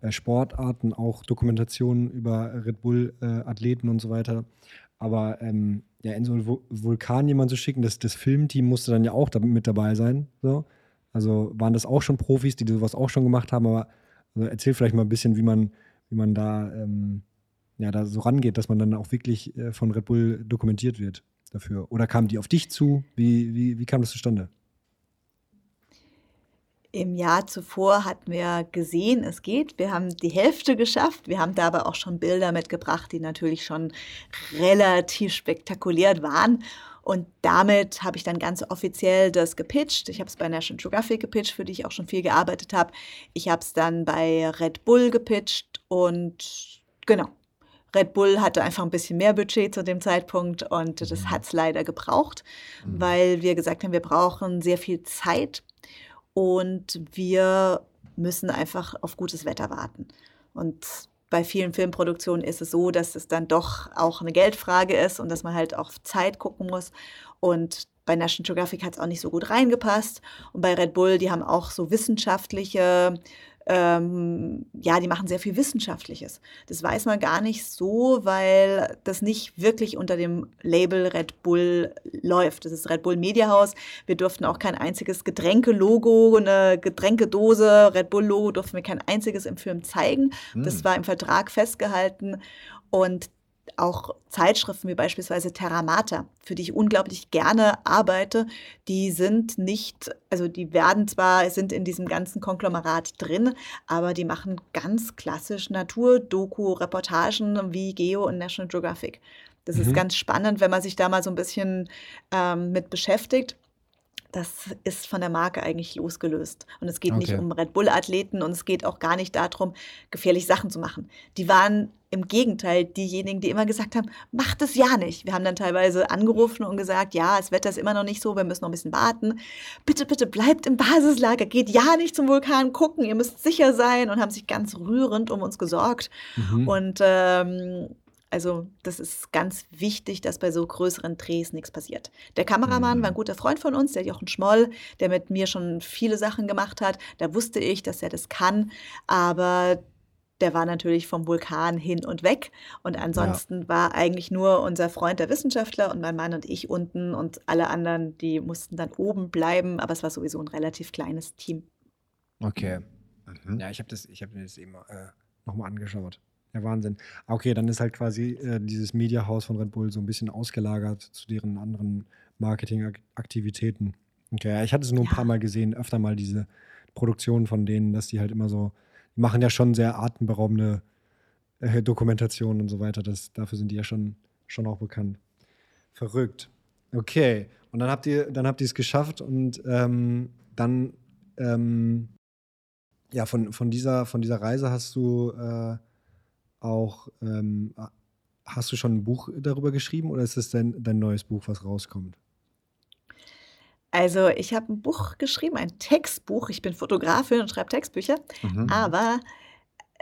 äh, Sportarten auch Dokumentationen über Red Bull-Athleten äh, und so weiter. Aber ähm, ja, in so einen Vulkan jemanden zu schicken, das, das Filmteam musste dann ja auch damit mit dabei sein. So. Also waren das auch schon Profis, die sowas auch schon gemacht haben, aber also erzähl vielleicht mal ein bisschen, wie man, wie man da, ähm, ja, da so rangeht, dass man dann auch wirklich äh, von Red Bull dokumentiert wird dafür. Oder kamen die auf dich zu? Wie, wie, wie kam das zustande? Im Jahr zuvor hatten wir gesehen, es geht. Wir haben die Hälfte geschafft. Wir haben dabei auch schon Bilder mitgebracht, die natürlich schon relativ spektakulär waren. Und damit habe ich dann ganz offiziell das gepitcht. Ich habe es bei National Geographic gepitcht, für die ich auch schon viel gearbeitet habe. Ich habe es dann bei Red Bull gepitcht und genau. Red Bull hatte einfach ein bisschen mehr Budget zu dem Zeitpunkt und das mhm. hat es leider gebraucht, mhm. weil wir gesagt haben, wir brauchen sehr viel Zeit und wir müssen einfach auf gutes Wetter warten. Und bei vielen Filmproduktionen ist es so, dass es dann doch auch eine Geldfrage ist und dass man halt auch Zeit gucken muss. Und bei National Geographic hat es auch nicht so gut reingepasst. Und bei Red Bull, die haben auch so wissenschaftliche ähm, ja, die machen sehr viel Wissenschaftliches. Das weiß man gar nicht so, weil das nicht wirklich unter dem Label Red Bull läuft. Das ist Red Bull Media House. Wir durften auch kein einziges Getränkelogo, eine Getränkedose, Red Bull Logo durften wir kein einziges im Film zeigen. Das hm. war im Vertrag festgehalten. Und auch Zeitschriften wie beispielsweise Terramata, für die ich unglaublich gerne arbeite, die sind nicht, also die werden zwar, sind in diesem ganzen Konglomerat drin, aber die machen ganz klassisch Natur-Doku-Reportagen wie Geo und National Geographic. Das mhm. ist ganz spannend, wenn man sich da mal so ein bisschen ähm, mit beschäftigt das ist von der Marke eigentlich losgelöst. Und es geht okay. nicht um Red Bull-Athleten und es geht auch gar nicht darum, gefährliche Sachen zu machen. Die waren im Gegenteil diejenigen, die immer gesagt haben, macht es ja nicht. Wir haben dann teilweise angerufen und gesagt, ja, das Wetter ist immer noch nicht so, wir müssen noch ein bisschen warten. Bitte, bitte bleibt im Basislager, geht ja nicht zum Vulkan gucken, ihr müsst sicher sein und haben sich ganz rührend um uns gesorgt. Mhm. Und ähm, also das ist ganz wichtig, dass bei so größeren Drehs nichts passiert. Der Kameramann mhm. war ein guter Freund von uns, der Jochen Schmoll, der mit mir schon viele Sachen gemacht hat. Da wusste ich, dass er das kann, aber der war natürlich vom Vulkan hin und weg. Und ansonsten ja. war eigentlich nur unser Freund der Wissenschaftler und mein Mann und ich unten und alle anderen, die mussten dann oben bleiben, aber es war sowieso ein relativ kleines Team. Okay. Mhm. Ja, ich habe hab mir das eben äh, nochmal angeschaut. Ja, Wahnsinn. Ah, okay, dann ist halt quasi äh, dieses Mediahaus von Red Bull so ein bisschen ausgelagert zu deren anderen Marketingaktivitäten. Okay, ja, ich hatte es nur ein paar Mal gesehen, öfter mal diese Produktionen von denen, dass die halt immer so, die machen ja schon sehr atemberaubende äh, Dokumentationen und so weiter. Das, dafür sind die ja schon, schon auch bekannt. Verrückt. Okay. Und dann habt ihr, dann habt ihr es geschafft und ähm, dann ähm, ja, von, von, dieser, von dieser Reise hast du äh, auch, ähm, hast du schon ein Buch darüber geschrieben oder ist es dein, dein neues Buch, was rauskommt? Also ich habe ein Buch geschrieben, ein Textbuch. Ich bin Fotografin und schreibe Textbücher, mhm. aber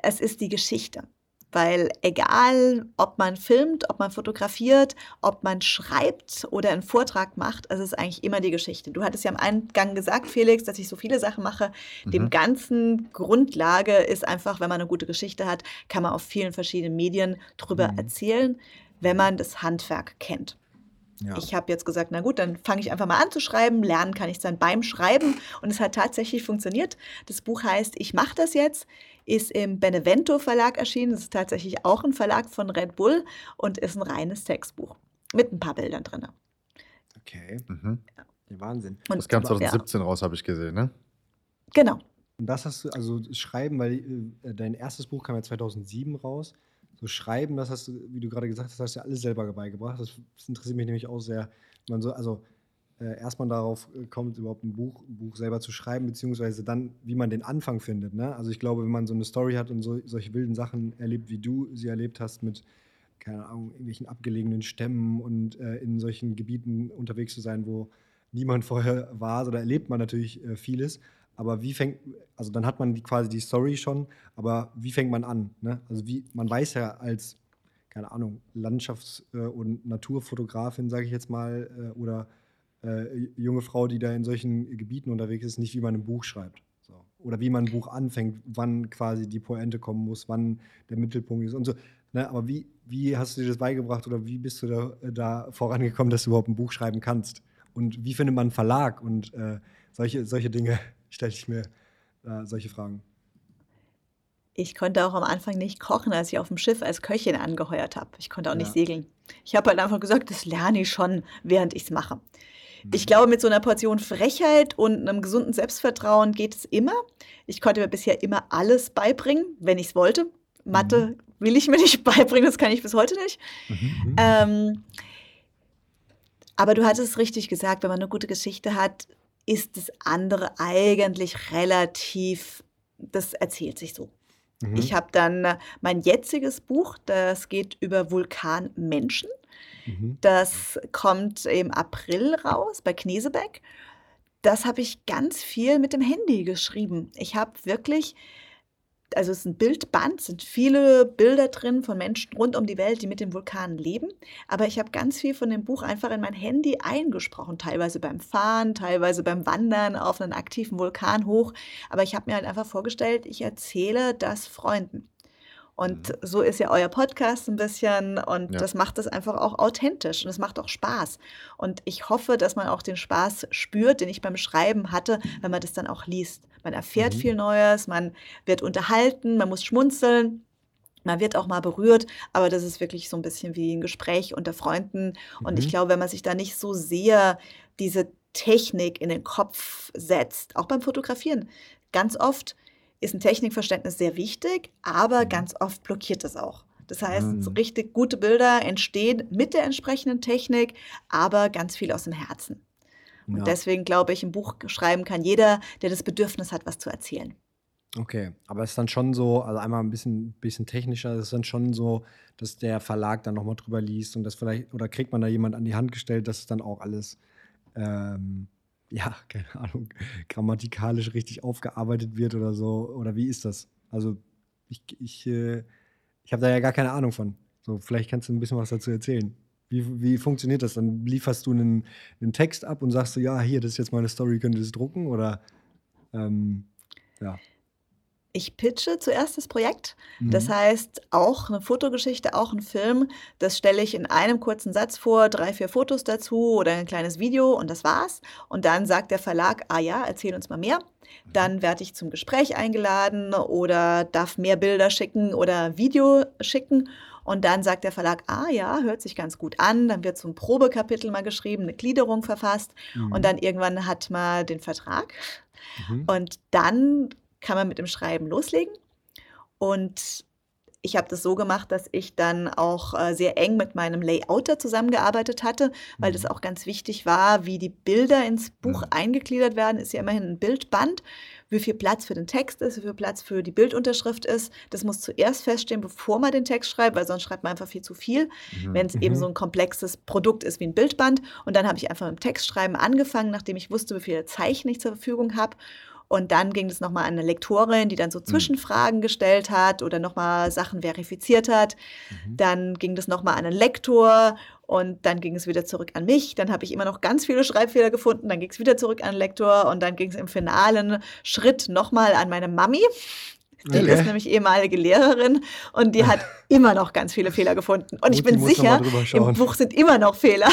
es ist die Geschichte. Weil egal, ob man filmt, ob man fotografiert, ob man schreibt oder einen Vortrag macht, es ist eigentlich immer die Geschichte. Du hattest ja am Eingang gesagt, Felix, dass ich so viele Sachen mache. Mhm. Dem ganzen Grundlage ist einfach, wenn man eine gute Geschichte hat, kann man auf vielen verschiedenen Medien drüber mhm. erzählen, wenn man das Handwerk kennt. Ja. Ich habe jetzt gesagt, na gut, dann fange ich einfach mal an zu schreiben. Lernen kann ich dann beim Schreiben. Und es hat tatsächlich funktioniert. Das Buch heißt Ich mache das jetzt, ist im Benevento Verlag erschienen. Das ist tatsächlich auch ein Verlag von Red Bull und ist ein reines Textbuch mit ein paar Bildern drin. Okay. Mhm. Ja. Wahnsinn. Und das kam 2017 ja. raus, habe ich gesehen, ne? Genau. Und das hast du, also Schreiben, weil äh, dein erstes Buch kam ja 2007 raus so Schreiben, das hast du, wie du gerade gesagt hast, hast du ja alles selber beigebracht. Das, das interessiert mich nämlich auch sehr. Man so, also äh, erst man darauf äh, kommt, überhaupt ein Buch, ein Buch selber zu schreiben, beziehungsweise dann, wie man den Anfang findet. Ne? Also ich glaube, wenn man so eine Story hat und so, solche wilden Sachen erlebt, wie du sie erlebt hast, mit, keine Ahnung, irgendwelchen abgelegenen Stämmen und äh, in solchen Gebieten unterwegs zu sein, wo niemand vorher war, oder erlebt man natürlich äh, vieles. aber wie fängt, also dann hat man die, quasi die Story schon, aber wie fängt man an? Ne? Also wie, man weiß ja als, keine Ahnung, Landschafts- äh, und Naturfotografin, sage ich jetzt mal, äh, oder äh, junge Frau, die da in solchen Gebieten unterwegs ist, nicht wie man ein Buch schreibt. So. Oder wie man ein Buch anfängt, wann quasi die Pointe kommen muss, wann der Mittelpunkt ist und so. Ne? Aber wie, wie hast du dir das beigebracht oder wie bist du da, da vorangekommen, dass du überhaupt ein Buch schreiben kannst? Und wie findet man einen Verlag? Und äh, solche, solche Dinge stelle ich mir äh, solche Fragen. Ich konnte auch am Anfang nicht kochen, als ich auf dem Schiff als Köchin angeheuert habe. Ich konnte auch nicht Ja. segeln. Ich habe halt einfach gesagt, das lerne ich schon, während ich es mache. Mhm. Ich glaube, mit so einer Portion Frechheit und einem gesunden Selbstvertrauen geht es immer. Ich konnte mir bisher immer alles beibringen, wenn ich es wollte. Mathe will ich mir nicht beibringen, das kann ich bis heute nicht. Mhm. Ähm, aber du hattest es richtig gesagt, wenn man eine gute Geschichte hat, ist das andere eigentlich relativ, das erzählt sich so. Mhm. Ich habe dann äh, mein jetziges Buch, das geht über Vulkanmenschen. Mhm. Das kommt im April raus bei Knesebeck. Das habe ich ganz viel mit dem Handy geschrieben. Ich habe wirklich, also es ist ein Bildband, sind viele Bilder drin von Menschen rund um die Welt, die mit den Vulkanen leben. Aber ich habe ganz viel von dem Buch einfach in mein Handy eingesprochen, teilweise beim Fahren, teilweise beim Wandern auf einen aktiven Vulkan hoch. Aber ich habe mir halt einfach vorgestellt, ich erzähle das Freunden. Und so ist ja euer Podcast ein bisschen und Ja. das macht es einfach auch authentisch und es macht auch Spaß. Und ich hoffe, dass man auch den Spaß spürt, den ich beim Schreiben hatte, wenn man das dann auch liest. Man erfährt Mhm. viel Neues, man wird unterhalten, man muss schmunzeln. Man wird auch mal berührt, aber das ist wirklich so ein bisschen wie ein Gespräch unter Freunden. Und ich Mhm. glaube, wenn man sich da nicht so sehr diese Technik in den Kopf setzt, auch beim Fotografieren, ganz oft ist ein Technikverständnis sehr wichtig, aber ganz oft blockiert es auch. Das heißt, Mhm. richtig gute Bilder entstehen mit der entsprechenden Technik, aber ganz viel aus dem Herzen. Und Ja. deswegen glaube ich, ein Buch schreiben kann jeder, der das Bedürfnis hat, was zu erzählen. Okay, aber es ist dann schon so, also einmal ein bisschen, bisschen technischer, es ist dann schon so, dass der Verlag dann nochmal drüber liest und das vielleicht, oder kriegt man da jemand an die Hand gestellt, dass es dann auch alles, ähm, ja, keine Ahnung, grammatikalisch richtig aufgearbeitet wird oder so, oder wie ist das? Also ich, ich, äh, ich habe da ja gar keine Ahnung von. So, vielleicht kannst du ein bisschen was dazu erzählen. Wie, wie funktioniert das? Dann lieferst du einen, einen Text ab und sagst du, ja, hier, das ist jetzt meine Story, könnt ihr das drucken? Oder ähm, ja. Ich pitche zuerst das Projekt. Das Mhm. heißt, auch eine Fotogeschichte, auch ein Film, das stelle ich in einem kurzen Satz vor, drei, vier Fotos dazu oder ein kleines Video und das war's. Und dann sagt der Verlag, ah ja, erzähl uns mal mehr. Dann werde ich zum Gespräch eingeladen oder darf mehr Bilder schicken oder Video schicken. Und dann sagt der Verlag, ah ja, hört sich ganz gut an. Dann wird so ein Probekapitel mal geschrieben, eine Gliederung verfasst. Mhm. Und dann irgendwann hat man den Vertrag. Mhm. Und dann kann man mit dem Schreiben loslegen. Und ich habe das so gemacht, dass ich dann auch äh, sehr eng mit meinem Layouter zusammengearbeitet hatte, weil das Mhm. auch ganz wichtig war, wie die Bilder ins Buch Mhm. eingegliedert werden. Ist ja immerhin ein Bildband. Wie viel Platz für den Text ist, wie viel Platz für die Bildunterschrift ist, das muss zuerst feststehen, bevor man den Text schreibt, weil sonst schreibt man einfach viel zu viel, Mhm. wenn es eben Mhm. so ein komplexes Produkt ist wie ein Bildband. Und dann habe ich einfach mit dem Textschreiben angefangen, nachdem ich wusste, wie viele Zeichen ich zur Verfügung habe. Und dann ging es nochmal an eine Lektorin, die dann so Zwischenfragen gestellt hat oder nochmal Sachen verifiziert hat. Mhm. Dann ging das nochmal an einen Lektor und dann ging es wieder zurück an mich. Dann habe ich immer noch ganz viele Schreibfehler gefunden. Dann ging es wieder zurück an den Lektor und dann ging es im finalen Schritt nochmal an meine Mami. Die Okay. ist nämlich ehemalige Lehrerin und die hat immer noch ganz viele Fehler gefunden. Und ich Mutti bin sicher, im. Buch sind immer noch Fehler.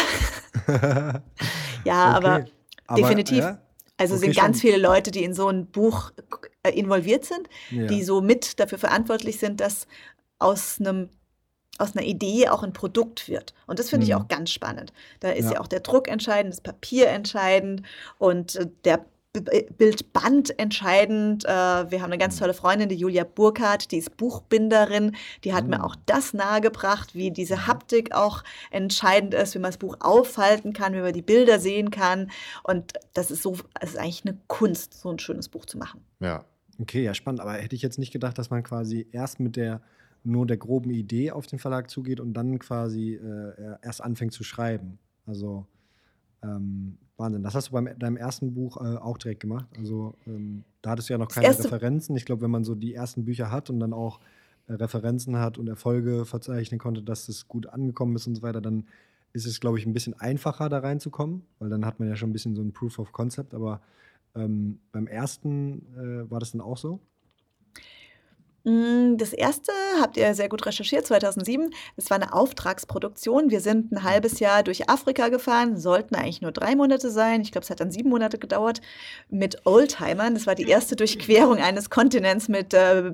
Ja, aber Okay. Aber, definitiv. ja, Also Okay, sind ganz schon. viele Leute, die in so ein Buch äh, involviert sind, ja. die so mit dafür verantwortlich sind, dass aus einem aus einer Idee auch ein Produkt wird. Und das finde ich Mhm. auch ganz spannend. Da ist ja. Ja. auch der Druck entscheidend, das Papier entscheidend und äh, der Bildband entscheidend. Äh, Wir haben eine ganz tolle Freundin, die Julia Burkhardt, die ist Buchbinderin. Die hat mir Mhm. auch das nahegebracht, wie diese Haptik auch entscheidend ist, wie man das Buch aufhalten kann, wie man die Bilder sehen kann. Und das ist so, es ist eigentlich eine Kunst, so ein schönes Buch zu machen. Ja. Okay, ja, spannend. Aber hätte ich jetzt nicht gedacht, dass man quasi erst mit der nur der groben Idee auf den Verlag zugeht und dann quasi äh, erst anfängt zu schreiben. Also ähm, Wahnsinn. Das hast du bei deinem ersten Buch äh, auch direkt gemacht. Also ähm, da hattest du ja noch keine Referenzen. Ich glaube, wenn man so die ersten Bücher hat und dann auch äh, Referenzen hat und Erfolge verzeichnen konnte, dass das gut angekommen ist und so weiter, dann ist es, glaube ich, ein bisschen einfacher da reinzukommen, weil dann hat man ja schon ein bisschen so ein Proof of Concept. Aber ähm, beim ersten äh, war das dann auch so? Mm, das erste habt ihr sehr gut recherchiert, 2007. Das war eine Auftragsproduktion. Wir sind ein halbes Jahr durch Afrika gefahren, sollten eigentlich nur drei Monate sein. Ich glaube, es hat dann sieben Monate gedauert mit Oldtimern. Das war die erste Durchquerung eines Kontinents mit äh,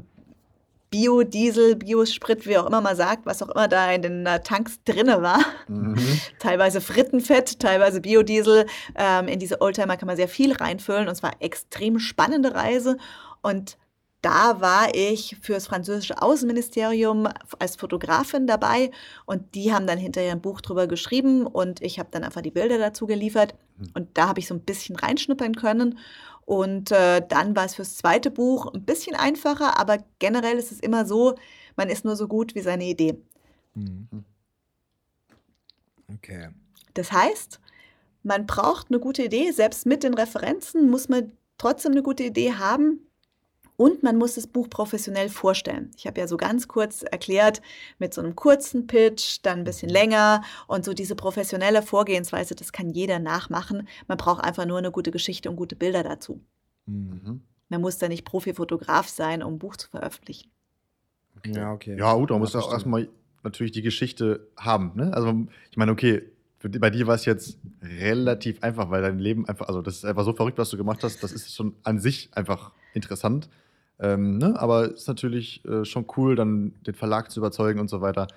Biodiesel, Biosprit, wie auch immer man sagt, was auch immer da in den äh, Tanks drinne war. Mhm. teilweise Frittenfett, teilweise Biodiesel. Ähm, in diese Oldtimer kann man sehr viel reinfüllen und es war extrem spannende Reise. Und da war ich fürs französische Außenministerium als Fotografin dabei und die haben dann hinterher ein Buch drüber geschrieben und ich habe dann einfach die Bilder dazu geliefert hm. und da habe ich so ein bisschen reinschnuppern können und äh, dann war es fürs zweite Buch ein bisschen einfacher, aber generell ist es immer so, man ist nur so gut wie seine Idee. Mhm. Okay. Das heißt, man braucht eine gute Idee, selbst mit den Referenzen muss man trotzdem eine gute Idee haben und man muss das Buch professionell vorstellen. Ich habe ja so ganz kurz erklärt, mit so einem kurzen Pitch, dann ein bisschen länger und so diese professionelle Vorgehensweise, das kann jeder nachmachen. Man braucht einfach nur eine gute Geschichte und gute Bilder dazu. Mhm. Man muss da nicht Profifotograf sein, um ein Buch zu veröffentlichen. Okay. Ja, okay. Ja, gut, man muss auch erstmal natürlich die Geschichte haben. Ne? Also, ich meine, okay, bei dir war es jetzt relativ einfach, weil dein Leben einfach, also das ist einfach so verrückt, was du gemacht hast, das ist schon an sich einfach interessant. Ähm, ne? Aber es ist natürlich äh, schon cool, dann den Verlag zu überzeugen und so weiter.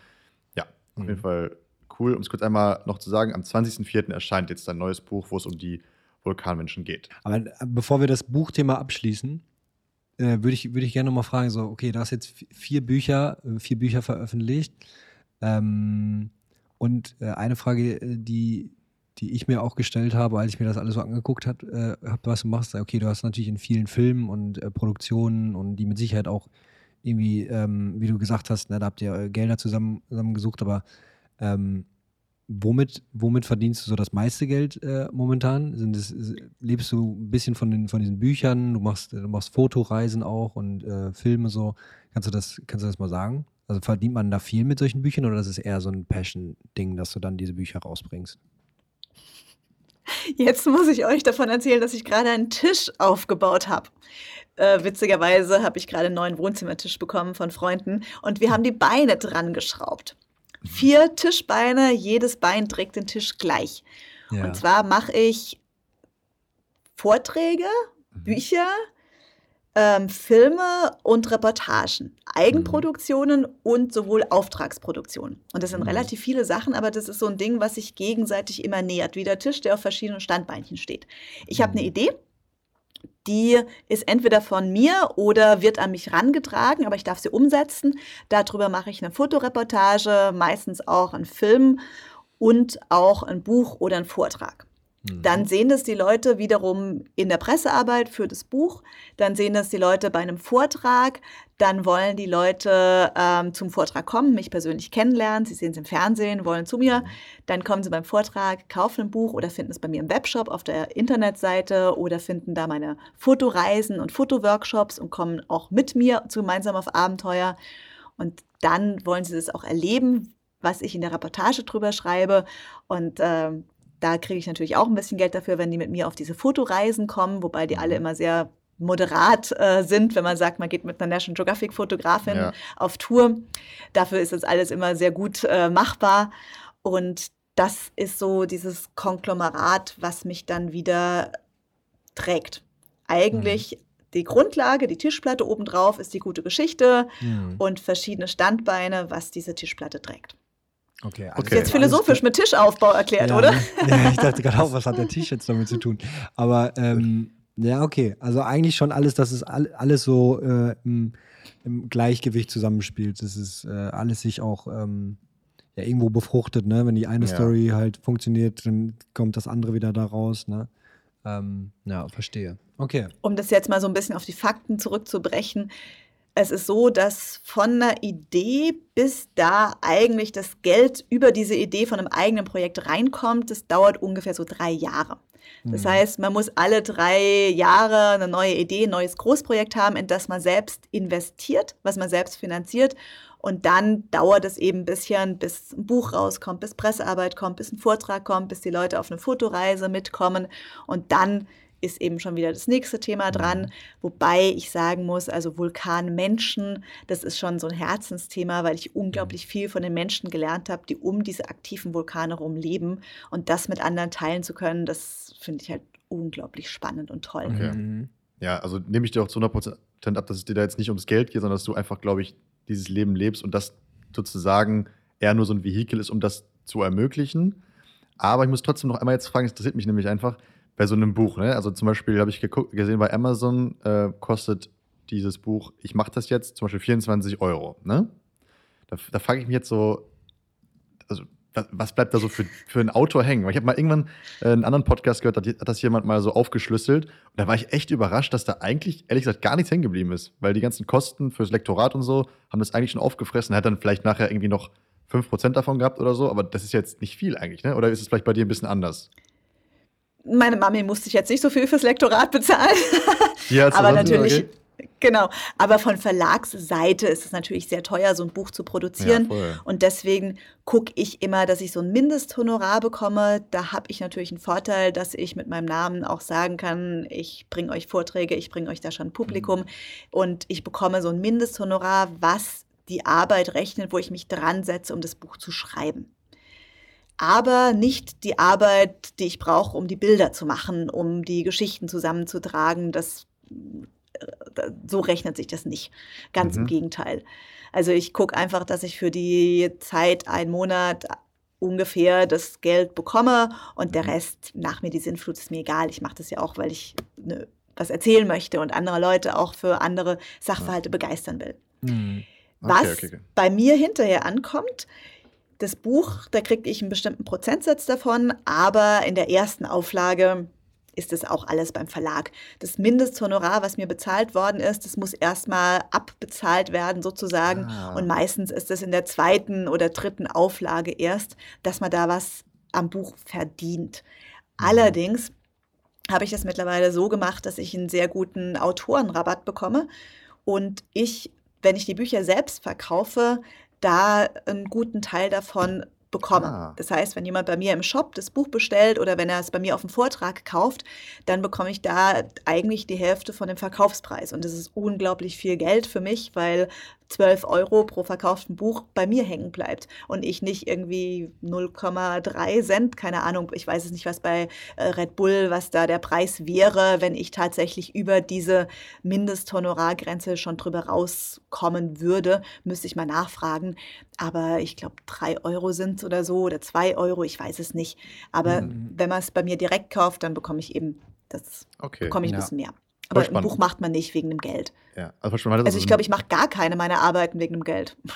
Ja, auf mhm. jeden Fall cool. Um es kurz einmal noch zu sagen, am 20.04. erscheint jetzt ein neues Buch, wo es um die Vulkanmenschen geht. Aber äh, bevor wir das Buchthema abschließen, äh, würde ich, würd ich gerne noch mal fragen, so, okay, du hast jetzt vier Bücher, äh, vier Bücher veröffentlicht. Ähm, und äh, eine Frage, äh, die, die ich mir auch gestellt habe, als ich mir das alles so angeguckt habe, äh, hab, was du machst. Okay, du hast natürlich in vielen Filmen und äh, Produktionen und die mit Sicherheit auch irgendwie, ähm, wie du gesagt hast, ne, da habt ihr Gelder zusammen, zusammengesucht, aber ähm, womit, womit verdienst du so das meiste Geld äh, momentan? Sind das, lebst du ein bisschen von, den, von diesen Büchern? Du machst, du machst Fotoreisen auch und äh, Filme so. Kannst du, das, kannst du das mal sagen? Also verdient man da viel mit solchen Büchern oder ist es eher so ein Passion-Ding, dass du dann diese Bücher rausbringst? Jetzt muss ich euch davon erzählen, dass ich gerade einen Tisch aufgebaut habe. Äh, witzigerweise habe ich gerade einen neuen Wohnzimmertisch bekommen von Freunden und wir haben die Beine dran geschraubt. Vier Tischbeine, jedes Bein trägt den Tisch gleich. Ja. Und zwar mache ich Vorträge, mhm. Bücher, ähm, Filme und Reportagen, Eigenproduktionen mhm. und sowohl Auftragsproduktionen. Und das sind mhm. relativ viele Sachen, aber das ist so ein Ding, was sich gegenseitig immer nähert, wie der Tisch, der auf verschiedenen Standbeinchen steht. Ich habe eine mhm. Idee, die ist entweder von mir oder wird an mich rangetragen, aber ich darf sie umsetzen. Darüber mache ich eine Fotoreportage, meistens auch einen Film und auch ein Buch oder einen Vortrag. Dann mhm. sehen das die Leute wiederum in der Pressearbeit für das Buch. Dann sehen das die Leute bei einem Vortrag. Dann wollen die Leute ähm, zum Vortrag kommen, mich persönlich kennenlernen. Sie sehen es im Fernsehen, wollen zu mir. Mhm. Dann kommen sie beim Vortrag, kaufen ein Buch oder finden es bei mir im Webshop auf der Internetseite oder finden da meine Fotoreisen und Fotoworkshops und kommen auch mit mir gemeinsam auf Abenteuer. Und dann wollen sie das auch erleben, was ich in der Reportage drüber schreibe. Und äh, da kriege ich natürlich auch ein bisschen Geld dafür, wenn die mit mir auf diese Fotoreisen kommen, wobei die alle mhm. immer sehr moderat äh, sind, wenn man sagt, man geht mit einer National Geographic Fotografin ja. auf Tour. Dafür ist das alles immer sehr gut äh, machbar. Und das ist so dieses Konglomerat, was mich dann wieder trägt. Eigentlich mhm. die Grundlage, die Tischplatte obendrauf ist die gute Geschichte mhm. und verschiedene Standbeine, was diese Tischplatte trägt. Okay, okay. Jetzt philosophisch mit Tischaufbau erklärt, ja, oder? Ne? Ja, ich dachte gerade auch, was hat der Tisch jetzt damit zu tun? Aber ähm, ja, okay. Also eigentlich schon alles, dass es alles so äh, im, im, Gleichgewicht zusammenspielt. Das ist äh, alles sich auch ähm, ja, irgendwo befruchtet, ne? Wenn die eine ja. Story halt funktioniert, dann kommt das andere wieder da raus, ne? Ähm, ja, verstehe. Okay. Um das jetzt mal so ein bisschen auf die Fakten zurückzubrechen es ist so, dass von einer Idee bis da eigentlich das Geld über diese Idee von einem eigenen Projekt reinkommt, das dauert ungefähr so drei Jahre. Das heißt, man muss alle drei Jahre eine neue Idee, ein neues Großprojekt haben, in das man selbst investiert, was man selbst finanziert. Und dann dauert es eben ein bisschen, bis ein Buch rauskommt, bis Pressearbeit kommt, bis ein Vortrag kommt, bis die Leute auf eine Fotoreise mitkommen. Und dann ist eben schon wieder das nächste Thema dran. Mhm. Wobei ich sagen muss, also Vulkanmenschen, das ist schon so ein Herzensthema, weil ich unglaublich mhm. viel von den Menschen gelernt habe, die um diese aktiven Vulkane rum leben. Und das mit anderen teilen zu können, das finde ich halt unglaublich spannend und toll. Okay. Mhm. Ja, also nehme ich dir auch zu 100% ab, dass es dir da jetzt nicht ums Geld geht, sondern dass du einfach, glaube ich, dieses Leben lebst und das sozusagen eher nur so ein Vehikel ist, um das zu ermöglichen. Aber ich muss trotzdem noch einmal jetzt fragen, es interessiert mich nämlich einfach, bei so einem Buch. Ne? Also zum Beispiel habe ich gesehen, bei Amazon äh, kostet dieses Buch, ich mache das jetzt, zum Beispiel 24 Euro. Ne? Da, da frage ich mich jetzt so, also was bleibt da so für, für einen Autor hängen? Weil ich habe mal irgendwann äh, einen anderen Podcast gehört, da hat das jemand mal so aufgeschlüsselt. Und da war ich echt überrascht, dass da eigentlich, ehrlich gesagt, gar nichts hängen geblieben ist. Weil die ganzen Kosten fürs Lektorat und so haben das eigentlich schon aufgefressen. Er hat dann vielleicht nachher irgendwie noch 5% davon gehabt oder so. Aber das ist jetzt nicht viel eigentlich, ne? Oder ist es vielleicht bei dir ein bisschen anders? Meine Mami musste ich jetzt nicht so viel fürs Lektorat bezahlen. Ja, aber natürlich. Okay. Genau, aber von Verlagsseite ist es natürlich sehr teuer, so ein Buch zu produzieren. Ja, und deswegen gucke ich immer, dass ich so ein Mindesthonorar bekomme. Da habe ich natürlich einen Vorteil, dass ich mit meinem Namen auch sagen kann, ich bringe euch Vorträge, ich bringe euch da schon Publikum. Mhm. Und ich bekomme so ein Mindesthonorar, was die Arbeit rechnet, wo ich mich dran setze, um das Buch zu schreiben aber nicht die Arbeit, die ich brauche, um die Bilder zu machen, um die Geschichten zusammenzutragen. Das, äh, so rechnet sich das nicht. Ganz mhm. im Gegenteil. Also ich gucke einfach, dass ich für die Zeit, einen Monat ungefähr das Geld bekomme und der mhm. Rest, nach mir die Sinnflut, ist mir egal. Ich mache das ja auch, weil ich ne, was erzählen möchte und andere Leute auch für andere Sachverhalte begeistern will. Mhm. Okay, was okay, okay. bei mir hinterher ankommt, das Buch, da kriege ich einen bestimmten Prozentsatz davon, aber in der ersten Auflage ist es auch alles beim Verlag. Das Mindesthonorar, was mir bezahlt worden ist, das muss erstmal abbezahlt werden sozusagen. Ah. Und meistens ist es in der zweiten oder dritten Auflage erst, dass man da was am Buch verdient. Mhm. Allerdings habe ich das mittlerweile so gemacht, dass ich einen sehr guten Autorenrabatt bekomme und ich, wenn ich die Bücher selbst verkaufe, da einen guten Teil davon bekomme. Ah. Das heißt, wenn jemand bei mir im Shop das Buch bestellt oder wenn er es bei mir auf dem Vortrag kauft, dann bekomme ich da eigentlich die Hälfte von dem Verkaufspreis. Und das ist unglaublich viel Geld für mich, weil 12 Euro pro verkauften Buch bei mir hängen bleibt und ich nicht irgendwie 0,3 Cent, keine Ahnung, ich weiß es nicht, was bei äh, Red Bull, was da der Preis wäre, wenn ich tatsächlich über diese Mindesthonorargrenze schon drüber rauskommen würde, müsste ich mal nachfragen. Aber ich glaube, 3 Euro sind es oder so oder 2 Euro, ich weiß es nicht. Aber mhm. wenn man es bei mir direkt kauft, dann bekomme ich eben das, okay. bekomme ich ein bisschen mehr. Aber ein Buch macht man nicht wegen dem Geld. Ja, also, also ich glaube, ich mache gar keine meiner Arbeiten wegen dem Geld.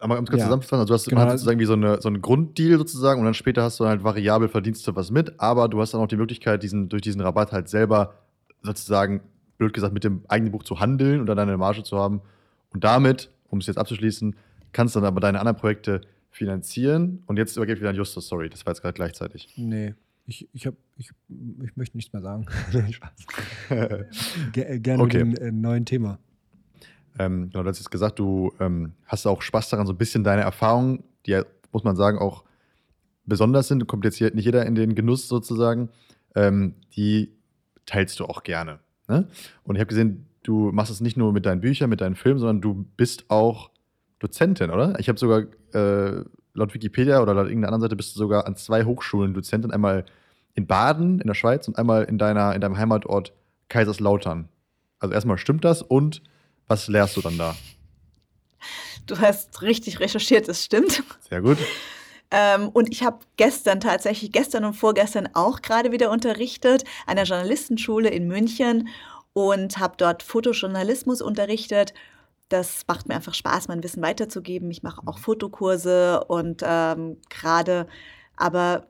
Aber um es kurz ja. zusammenzufassen, also du hast genau. immer sozusagen wie so, eine, so einen Grunddeal sozusagen und dann später hast du halt variabel verdienst du was mit, aber du hast dann auch die Möglichkeit, diesen, durch diesen Rabatt halt selber sozusagen, blöd gesagt, mit dem eigenen Buch zu handeln und dann deine Marge zu haben. Und damit, um es jetzt abzuschließen, kannst du dann aber deine anderen Projekte finanzieren. Und jetzt übergebe ich wieder an Justus, sorry, das war jetzt gerade gleichzeitig. Nee. Ich, ich, hab, ich, ich möchte nichts mehr sagen. Äh, gerne okay. mit einem äh, neuen Thema. Ähm, genau, du hast jetzt gesagt, du ähm, hast auch Spaß daran, so ein bisschen deine Erfahrungen, die ja, muss man sagen, auch besonders sind, kommt jetzt hier nicht jeder in den Genuss sozusagen, ähm, die teilst du auch gerne. Ne? Und ich habe gesehen, du machst es nicht nur mit deinen Büchern, mit deinen Filmen, sondern du bist auch Dozentin, oder? Ich habe sogar äh, laut Wikipedia oder laut irgendeiner anderen Seite bist du sogar an zwei Hochschulen Dozentin, einmal in Baden in der Schweiz und einmal in, deiner, in deinem Heimatort Kaiserslautern. Also erstmal stimmt das und was lehrst du dann da? Du hast richtig recherchiert, das stimmt. Sehr gut. Ähm, und ich habe gestern tatsächlich, gestern und vorgestern auch gerade wieder unterrichtet an der Journalistenschule in München und habe dort Fotojournalismus unterrichtet das macht mir einfach Spaß, mein Wissen weiterzugeben. Ich mache auch mhm. Fotokurse und ähm, gerade aber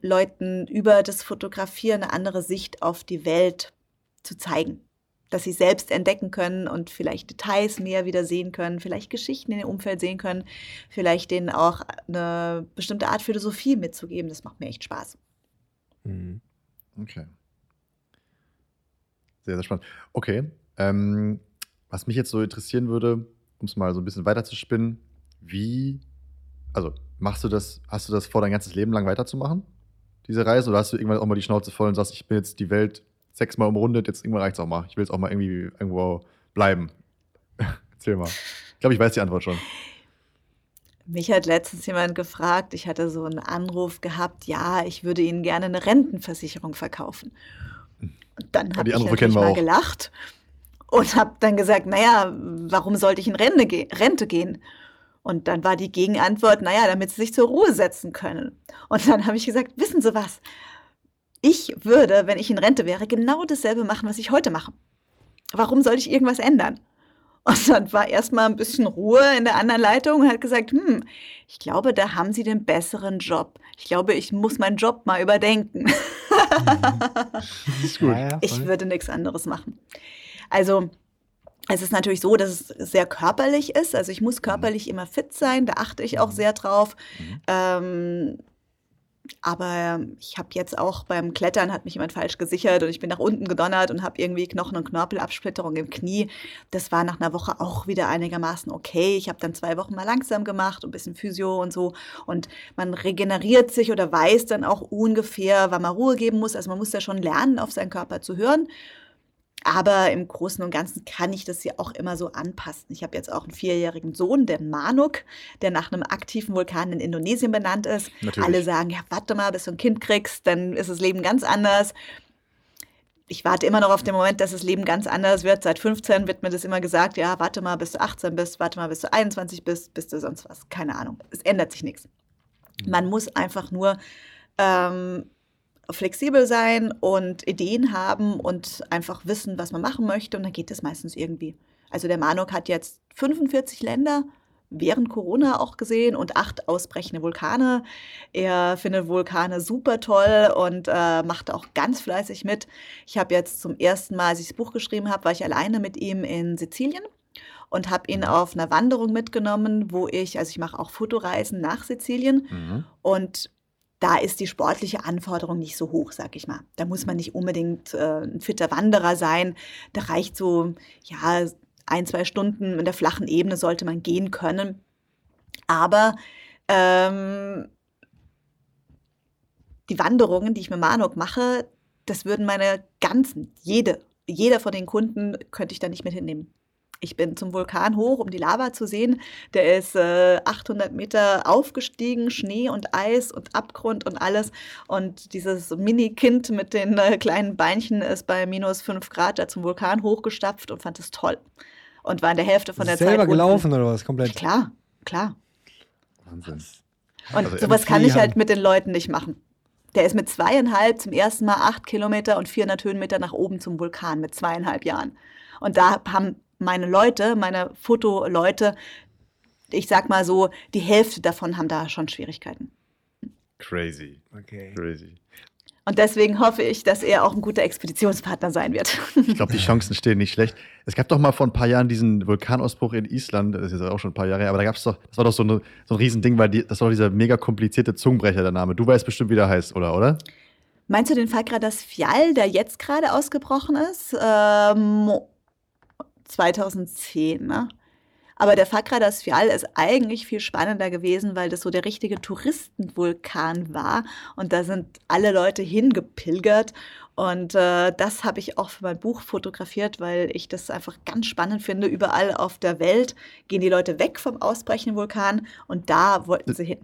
Leuten über das Fotografieren eine andere Sicht auf die Welt zu zeigen. Dass sie selbst entdecken können und vielleicht Details mehr wieder sehen können, vielleicht Geschichten in dem Umfeld sehen können, vielleicht denen auch eine bestimmte Art Philosophie mitzugeben. Das macht mir echt Spaß. Mhm. Okay. Sehr, sehr spannend. Okay. Ähm, was mich jetzt so interessieren würde, um es mal so ein bisschen weiter zu spinnen, wie, also machst du das, hast du das vor, dein ganzes Leben lang weiterzumachen, diese Reise? Oder hast du irgendwann auch mal die Schnauze voll und sagst, ich bin jetzt die Welt sechsmal umrundet, jetzt irgendwann reicht es auch mal. Ich will jetzt auch mal irgendwie irgendwo bleiben. Erzähl mal. Ich glaube, ich weiß die Antwort schon. Mich hat letztens jemand gefragt, ich hatte so einen Anruf gehabt, ja, ich würde Ihnen gerne eine Rentenversicherung verkaufen. Und dann habe ich natürlich mal auch. gelacht und habe dann gesagt, naja, warum sollte ich in Rente, ge Rente gehen? Und dann war die Gegenantwort, naja, damit Sie sich zur Ruhe setzen können. Und dann habe ich gesagt, wissen Sie was? Ich würde, wenn ich in Rente wäre, genau dasselbe machen, was ich heute mache. Warum soll ich irgendwas ändern? Und dann war erstmal ein bisschen Ruhe in der anderen Leitung und hat gesagt, hm, ich glaube, da haben Sie den besseren Job. Ich glaube, ich muss meinen Job mal überdenken. Das ist gut. Ich würde nichts anderes machen. Also, es ist natürlich so, dass es sehr körperlich ist. Also, ich muss körperlich immer fit sein, da achte ich auch sehr drauf. Mhm. Ähm, aber ich habe jetzt auch beim Klettern hat mich jemand falsch gesichert und ich bin nach unten gedonnert und habe irgendwie Knochen- und Knorpelabsplitterung im Knie. Das war nach einer Woche auch wieder einigermaßen okay. Ich habe dann zwei Wochen mal langsam gemacht, ein bisschen Physio und so. Und man regeneriert sich oder weiß dann auch ungefähr, wann man Ruhe geben muss. Also man muss ja schon lernen, auf seinen Körper zu hören. Aber im Großen und Ganzen kann ich das ja auch immer so anpassen. Ich habe jetzt auch einen vierjährigen Sohn, der Manuk, der nach einem aktiven Vulkan in Indonesien benannt ist. Natürlich. Alle sagen, ja, warte mal, bis du ein Kind kriegst, dann ist das Leben ganz anders. Ich warte immer noch auf den Moment, dass das Leben ganz anders wird. Seit 15 wird mir das immer gesagt, ja, warte mal, bis du 18 bist, warte mal, bis du 21 bist, bis du sonst was. Keine Ahnung. Es ändert sich nichts. Man muss einfach nur ähm, flexibel sein und Ideen haben und einfach wissen, was man machen möchte und dann geht es meistens irgendwie. Also der Manuk hat jetzt 45 Länder während Corona auch gesehen und acht ausbrechende Vulkane. Er findet Vulkane super toll und äh, macht auch ganz fleißig mit. Ich habe jetzt zum ersten Mal, als ich das Buch geschrieben habe, war ich alleine mit ihm in Sizilien und habe ihn auf einer Wanderung mitgenommen, wo ich, also ich mache auch Fotoreisen nach Sizilien Mhm. und da ist die sportliche Anforderung nicht so hoch, sag ich mal. Da muss man nicht unbedingt äh, ein fitter Wanderer sein. Da reicht so, ja, ein, zwei Stunden in der flachen Ebene sollte man gehen können. Aber ähm, die Wanderungen, die ich mit Manuk mache, das würden meine ganzen, jede, jeder von den Kunden könnte ich da nicht mit hinnehmen. Ich bin zum Vulkan hoch, um die Lava zu sehen. Der ist äh, 800 Meter aufgestiegen, Schnee und Eis und Abgrund und alles. Und dieses Mini-Kind mit den äh, kleinen Beinchen ist bei minus 5 Grad da zum Vulkan hochgestapft und fand es toll. Und war in der Hälfte von der selber Zeit gelaufen unten. oder was? Komplett. Klar, klar. Wahnsinn. Und Also sowas kann ich halt mit den Leuten nicht machen. Der ist mit zweieinhalb zum ersten Mal acht Kilometer und 400 Höhenmeter nach oben zum Vulkan mit zweieinhalb Jahren. Und da haben meine Leute, meine Fotoleute, ich sag mal so, die Hälfte davon haben da schon Schwierigkeiten. Crazy. Okay. Crazy. Und deswegen hoffe ich, dass er auch ein guter Expeditionspartner sein wird. Ich glaube, die Chancen stehen nicht schlecht. Es gab doch mal vor ein paar Jahren diesen Vulkanausbruch in Island, das ist jetzt auch schon ein paar Jahre her, aber da gab es doch, das war doch so, eine, so ein Riesending, weil die, das war doch dieser mega komplizierte Zungenbrecher, der Name. Du weißt bestimmt, wie der heißt, oder? oder? Meinst du den Fall gerade das Fjall, der jetzt gerade ausgebrochen ist? Ähm, 2010, ne? Aber der Fakradas Fjall ist eigentlich viel spannender gewesen, weil das so der richtige Touristenvulkan war. Und da sind alle Leute hingepilgert. Und äh, das habe ich auch für mein Buch fotografiert, weil ich das einfach ganz spannend finde. Überall auf der Welt gehen die Leute weg vom ausbrechenden Vulkan und da wollten sie hin.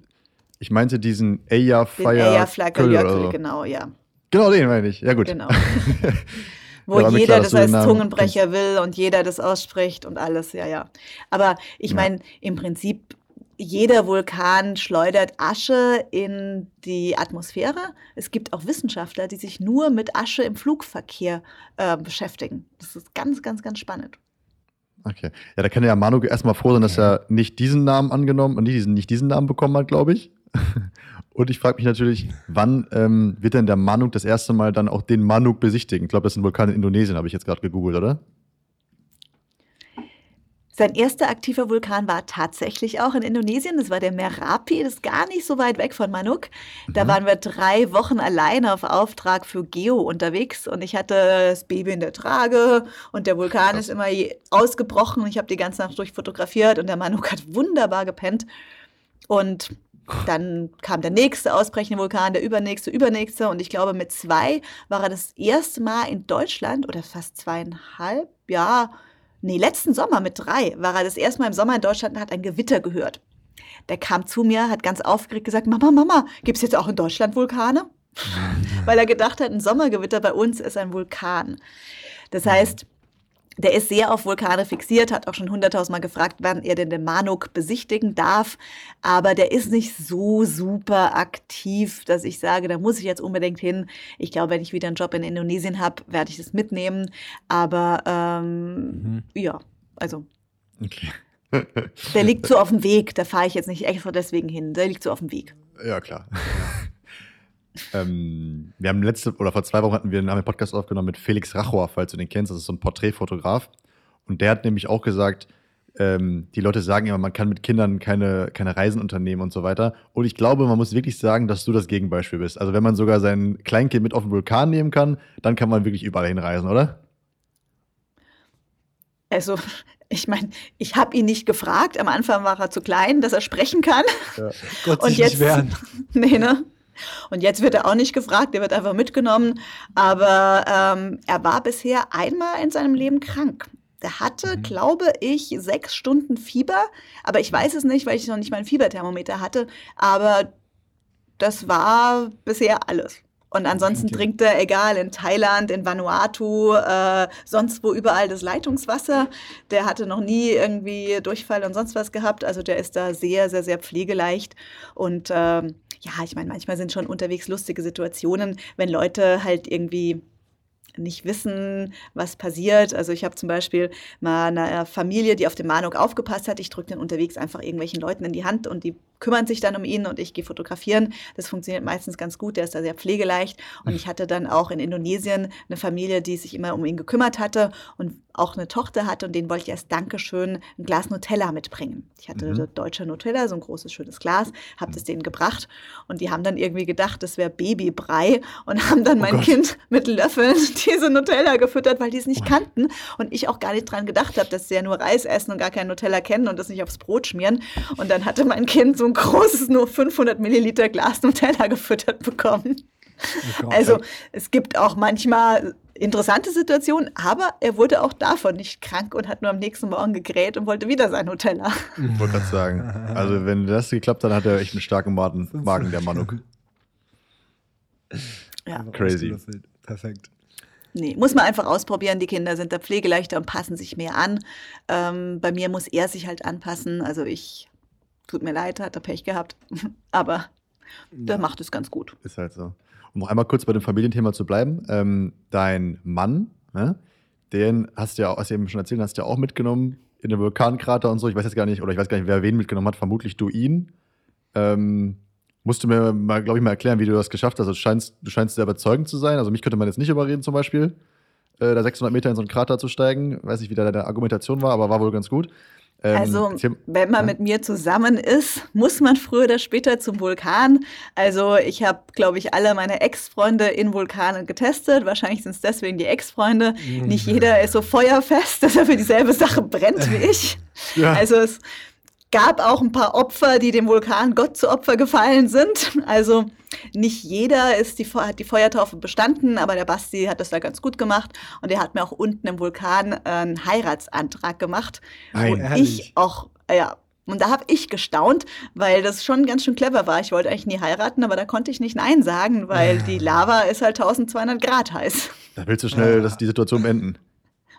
Ich meinte diesen Eyjafjallajökull Den Eyjafjallajökull, genau, ja. Genau den meine ich. Ja gut. Genau. Wo Ja, jeder klar, das als Namen Zungenbrecher will und jeder das ausspricht und alles, ja, ja. Aber ich Ja. meine, im Prinzip, jeder Vulkan schleudert Asche in die Atmosphäre. Es gibt auch Wissenschaftler, die sich nur mit Asche im Flugverkehr äh, beschäftigen. Das ist ganz, ganz, ganz spannend. Okay. Ja, da kann ja Manu erstmal froh sein, dass er nicht diesen Namen angenommen und nicht diesen, nicht diesen Namen bekommen hat, glaube ich. Und ich frage mich natürlich, wann ähm, wird denn der Manuk das erste Mal dann auch den Manuk besichtigen? Ich glaube, das ist ein Vulkan in Indonesien, habe ich jetzt gerade gegoogelt, oder? Sein erster aktiver Vulkan war tatsächlich auch in Indonesien. Das war der Merapi, das ist gar nicht so weit weg von Manuk. Da Mhm. waren wir drei Wochen alleine auf Auftrag für Geo unterwegs und ich hatte das Baby in der Trage und der Vulkan ist immer ausgebrochen. Ich habe die ganze Nacht durch fotografiert und der Manuk hat wunderbar gepennt. Und dann kam der nächste ausbrechende Vulkan, der übernächste, übernächste. Und ich glaube, mit zwei war er das erste Mal in Deutschland oder fast zweieinhalb, ja, nee, letzten Sommer mit drei war er das erste Mal im Sommer in Deutschland und hat ein Gewitter gehört. Der kam zu mir, hat ganz aufgeregt gesagt, Mama, Mama, gibt es jetzt auch in Deutschland Vulkane? Weil er gedacht hat, ein Sommergewitter bei uns ist ein Vulkan. Das heißt, der ist sehr auf Vulkane fixiert, hat auch schon hunderttausendmal gefragt, wann er denn den Manuk besichtigen darf. Aber der ist nicht so super aktiv, dass ich sage, da muss ich jetzt unbedingt hin. Ich glaube, wenn ich wieder einen Job in Indonesien habe, werde ich das mitnehmen. Aber ähm, ja, also Okay. der liegt so auf dem Weg. Da fahre ich jetzt nicht extra deswegen hin. Der liegt so auf dem Weg. Ja, klar. Ähm, wir haben letzte, oder vor zwei Wochen hatten wir einen, Podcast aufgenommen mit Felix Rachor, falls du den kennst. Das ist so ein Porträtfotograf. Und der hat nämlich auch gesagt, ähm, die Leute sagen immer, man kann mit Kindern keine, keine Reisen unternehmen und so weiter. Und ich glaube, man muss wirklich sagen, dass du das Gegenbeispiel bist. Also wenn man sogar sein Kleinkind mit auf den Vulkan nehmen kann, dann kann man wirklich überall hinreisen, oder? Also, ich meine, ich habe ihn nicht gefragt. Am Anfang war er zu klein, dass er sprechen kann. Gott Und sich jetzt, nicht wehren. nee, ne? Und jetzt wird er auch nicht gefragt, er wird einfach mitgenommen. Aber ähm, er war bisher einmal in seinem Leben krank. Der hatte, Mhm. glaube ich, sechs Stunden Fieber. Aber ich weiß es nicht, weil ich noch nicht mein Fieberthermometer hatte. Aber das war bisher alles. Und ansonsten Okay. trinkt er, egal, in Thailand, in Vanuatu, äh, sonst wo überall das Leitungswasser. Der hatte noch nie irgendwie Durchfall und sonst was gehabt. Also der ist da sehr, sehr, sehr pflegeleicht. Und ähm, ja, ich meine, manchmal sind schon unterwegs lustige Situationen, wenn Leute halt irgendwie nicht wissen, was passiert. Also ich habe zum Beispiel mal eine Familie, die auf den Manuk aufgepasst hat. Ich drücke den unterwegs einfach irgendwelchen Leuten in die Hand und die kümmern sich dann um ihn und ich gehe fotografieren. Das funktioniert meistens ganz gut. Der ist da sehr pflegeleicht. Und ich hatte dann auch in Indonesien eine Familie, die sich immer um ihn gekümmert hatte und auch eine Tochter hatte und denen wollte ich als Dankeschön ein Glas Nutella mitbringen. Ich hatte Mhm. deutsche Nutella, so ein großes, schönes Glas, habe das denen gebracht und die haben dann irgendwie gedacht, das wäre Babybrei und haben dann Oh mein Gott. Kind mit Löffeln diese Nutella gefüttert, weil die es nicht kannten und ich auch gar nicht dran gedacht habe, dass sie ja nur Reis essen und gar kein Nutella kennen und das nicht aufs Brot schmieren. Und dann hatte mein Kind so ein großes, nur 500 Milliliter Glas Nutella gefüttert bekommen. Oh. Also es gibt auch manchmal interessante Situationen, aber er wurde auch davon nicht krank und hat nur am nächsten Morgen gegräht und wollte wieder sein Nutella. Ich wollte gerade sagen. Also, wenn das geklappt hat, hat er echt einen starken Magen, Magen der Manuk. Ja. Crazy. Perfekt. Nee, muss man einfach ausprobieren. Die Kinder sind da pflegeleichter und passen sich mehr an. Ähm, bei mir muss er sich halt anpassen. Also ich, tut mir leid, hat er Pech gehabt. Aber der macht es ganz gut. Ist halt so. Um noch einmal kurz bei dem Familienthema zu bleiben. Ähm, dein Mann, ne, den hast du ja, hast du eben schon erzählt, hast du ja auch mitgenommen in den Vulkankrater und so. Ich weiß jetzt gar nicht, oder ich weiß gar nicht, wer wen mitgenommen hat. Vermutlich du ihn. Ähm, musst du mir mal, glaube ich, mal erklären, wie du das geschafft hast. Also, du scheinst, du scheinst sehr überzeugend zu sein. Also, mich könnte man jetzt nicht überreden, zum Beispiel, äh, da 600 Meter in so einen Krater zu steigen. Weiß nicht, wie da deine Argumentation war, aber war wohl ganz gut. Ähm, Also, erzähl- wenn man mit mir zusammen ist, muss man früher oder später zum Vulkan. Also, ich habe, glaube ich, alle meine Ex-Freunde in Vulkanen getestet. Wahrscheinlich sind es deswegen die Ex-Freunde. Nicht jeder ist so feuerfest, dass er für dieselbe Sache brennt wie ich. Ja. Also, es gab auch ein paar Opfer, die dem Vulkan Gott zu Opfer gefallen sind. Also, nicht jeder ist die, hat die Feuertaufe bestanden, aber der Basti hat das da ganz gut gemacht. Und er hat mir auch unten im Vulkan äh, einen Heiratsantrag gemacht. Nein. wo ich auch, ja, und da habe ich gestaunt, weil das schon ganz schön clever war. Ich wollte eigentlich nie heiraten, aber da konnte ich nicht Nein sagen, weil die Lava ist halt 1200 Grad heiß. Da willst du schnell dass die Situation beenden.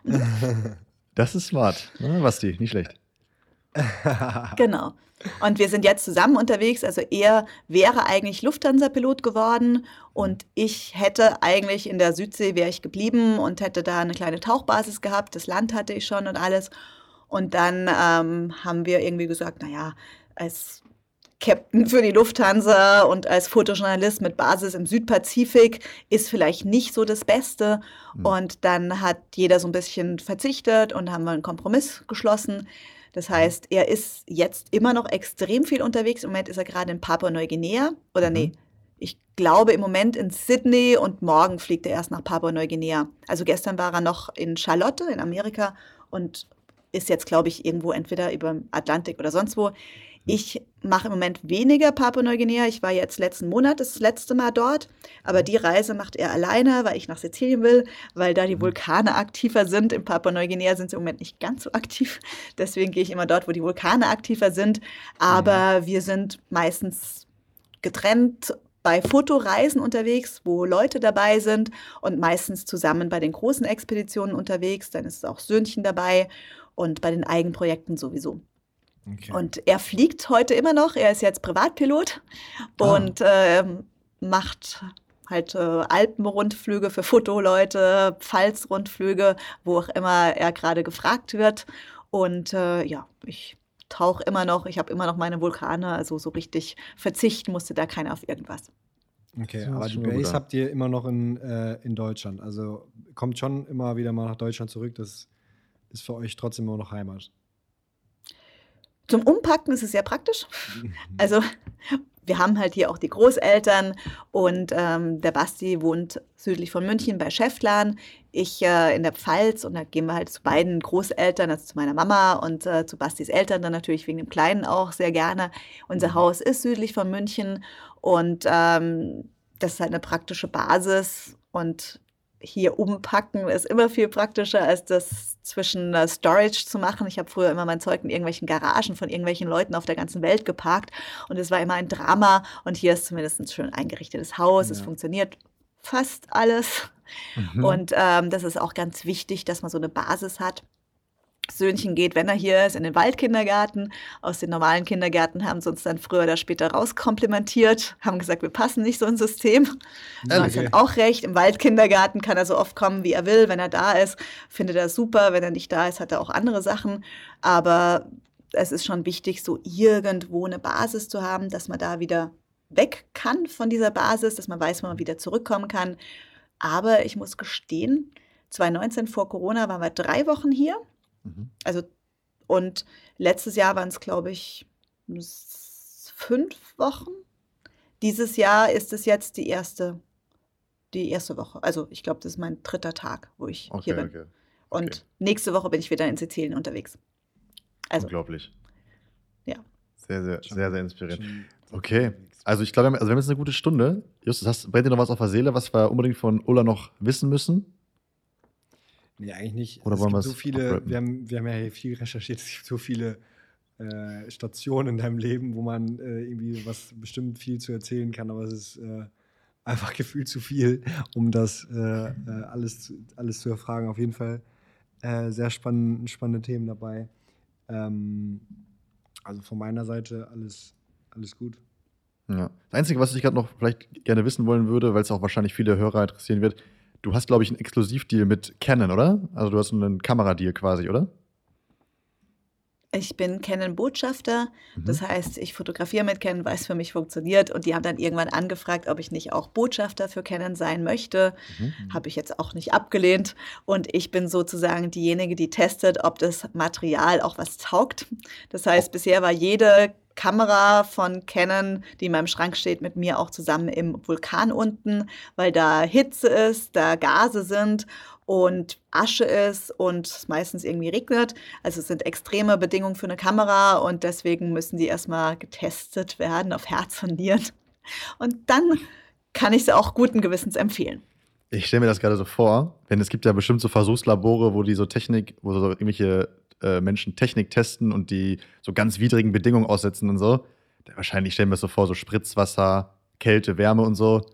Das ist smart. Ja, Basti, nicht schlecht. Genau. Und wir sind jetzt zusammen unterwegs. Also er wäre eigentlich Lufthansa-Pilot geworden und ich hätte eigentlich in der Südsee wäre ich geblieben und hätte da eine kleine Tauchbasis gehabt. Das Land hatte ich schon und alles. Und dann ähm, haben wir irgendwie gesagt, naja, es Captain für die Lufthansa und als Fotojournalist mit Basis im Südpazifik ist vielleicht nicht so das Beste. Mhm. Und dann hat jeder so ein bisschen verzichtet und haben wir einen Kompromiss geschlossen. Das heißt, er ist jetzt immer noch extrem viel unterwegs. Im Moment ist er gerade in Papua-Neuguinea. Oder mhm. nee, ich glaube im Moment in Sydney und morgen fliegt er erst nach Papua-Neuguinea. Also gestern war er noch in Charlotte in Amerika und ist jetzt, glaube ich, irgendwo entweder über Atlantik oder sonst wo. Ich mache im Moment weniger Papua-Neuguinea. Ich war jetzt letzten Monat das letzte Mal dort. Aber die Reise macht er alleine, weil ich nach Sizilien will, weil da die mhm. Vulkane aktiver sind. In Papua-Neuguinea sind sie im Moment nicht ganz so aktiv. Deswegen gehe ich immer dort, wo die Vulkane aktiver sind. Aber mhm. wir sind meistens getrennt bei Fotoreisen unterwegs, wo Leute dabei sind und meistens zusammen bei den großen Expeditionen unterwegs. Dann ist auch Söhnchen dabei und bei den Eigenprojekten sowieso. Okay. Und er fliegt heute immer noch. Er ist jetzt Privatpilot ah. und äh, macht halt äh, Alpenrundflüge für Fotoleute, Pfalzrundflüge, wo auch immer er gerade gefragt wird. Und äh, ja, ich tauche immer noch, ich habe immer noch meine Vulkane, also so richtig verzichten musste da keiner auf irgendwas. Okay, aber die Base habt ihr immer noch in, äh, in Deutschland. Also kommt schon immer wieder mal nach Deutschland zurück. Das ist für euch trotzdem immer noch Heimat. Zum Umpacken ist es sehr praktisch. Also wir haben halt hier auch die Großeltern und ähm, der Basti wohnt südlich von München bei Schäftlern, ich äh, in der Pfalz und da gehen wir halt zu beiden Großeltern, also zu meiner Mama und äh, zu Bastis Eltern dann natürlich wegen dem Kleinen auch sehr gerne. Unser mhm. Haus ist südlich von München und ähm, das ist halt eine praktische Basis und hier umpacken ist immer viel praktischer, als das zwischen äh, Storage zu machen. Ich habe früher immer mein Zeug in irgendwelchen Garagen von irgendwelchen Leuten auf der ganzen Welt geparkt und es war immer ein Drama. Und hier ist zumindest ein schön eingerichtetes Haus. Ja. Es funktioniert fast alles. Mhm. Und ähm, das ist auch ganz wichtig, dass man so eine Basis hat. Söhnchen geht, wenn er hier ist, in den Waldkindergarten. Aus den normalen Kindergärten haben sie uns dann früher oder später rauskomplimentiert, haben gesagt, wir passen nicht so ins System. Das okay. hat auch recht. Im Waldkindergarten kann er so oft kommen, wie er will. Wenn er da ist, findet er super. Wenn er nicht da ist, hat er auch andere Sachen. Aber es ist schon wichtig, so irgendwo eine Basis zu haben, dass man da wieder weg kann von dieser Basis, dass man weiß, wo man wieder zurückkommen kann. Aber ich muss gestehen, 2019 vor Corona waren wir drei Wochen hier Mhm. Also, und letztes Jahr waren es, glaube ich, fünf Wochen. Dieses Jahr ist es jetzt die erste, die erste Woche. Also ich glaube, das ist mein dritter Tag, wo ich okay, hier bin. Okay. Und okay. nächste Woche bin ich wieder in Sizilien unterwegs. Also, Unglaublich. Ja. Sehr, sehr, sehr, sehr inspirierend. Okay. Also ich glaube, also wir haben jetzt eine gute Stunde. Justus, hast, brennt dir noch was auf der Seele, was wir unbedingt von Ulla noch wissen müssen? Nee, eigentlich nicht. Oder es wollen wir so viele, wir haben, wir haben ja viel recherchiert, es gibt so viele äh, Stationen in deinem Leben, wo man äh, irgendwie was bestimmt viel zu erzählen kann, aber es ist äh, einfach gefühlt zu viel, um das äh, äh, alles, alles zu erfragen. Auf jeden Fall äh, sehr spannend, spannende Themen dabei. Ähm, also von meiner Seite alles, alles gut. Ja. Das Einzige, was ich gerade noch vielleicht gerne wissen wollen würde, weil es auch wahrscheinlich viele Hörer interessieren wird, Du hast, glaube ich, einen Exklusivdeal mit Canon, oder? Also du hast einen Kameradeal quasi, oder? Ich bin Canon-Botschafter. Mhm. Das heißt, ich fotografiere mit Canon, weil es für mich funktioniert. Und die haben dann irgendwann angefragt, ob ich nicht auch Botschafter für Canon sein möchte. Mhm. Habe ich jetzt auch nicht abgelehnt. Und ich bin sozusagen diejenige, die testet, ob das Material auch was taugt. Das heißt, oh. bisher war jede Kamera von Canon, die in meinem Schrank steht, mit mir auch zusammen im Vulkan unten, weil da Hitze ist, da Gase sind und Asche ist und es meistens irgendwie regnet. Also es sind extreme Bedingungen für eine Kamera und deswegen müssen die erstmal getestet werden auf Herz und Nieren. Und dann kann ich sie auch guten Gewissens empfehlen. Ich stelle mir das gerade so vor, denn es gibt ja bestimmt so Versuchslabore, wo die so Technik, wo so irgendwelche äh, Menschen Technik testen und die so ganz widrigen Bedingungen aussetzen und so. Wahrscheinlich stellen wir es so vor, so Spritzwasser, Kälte, Wärme und so.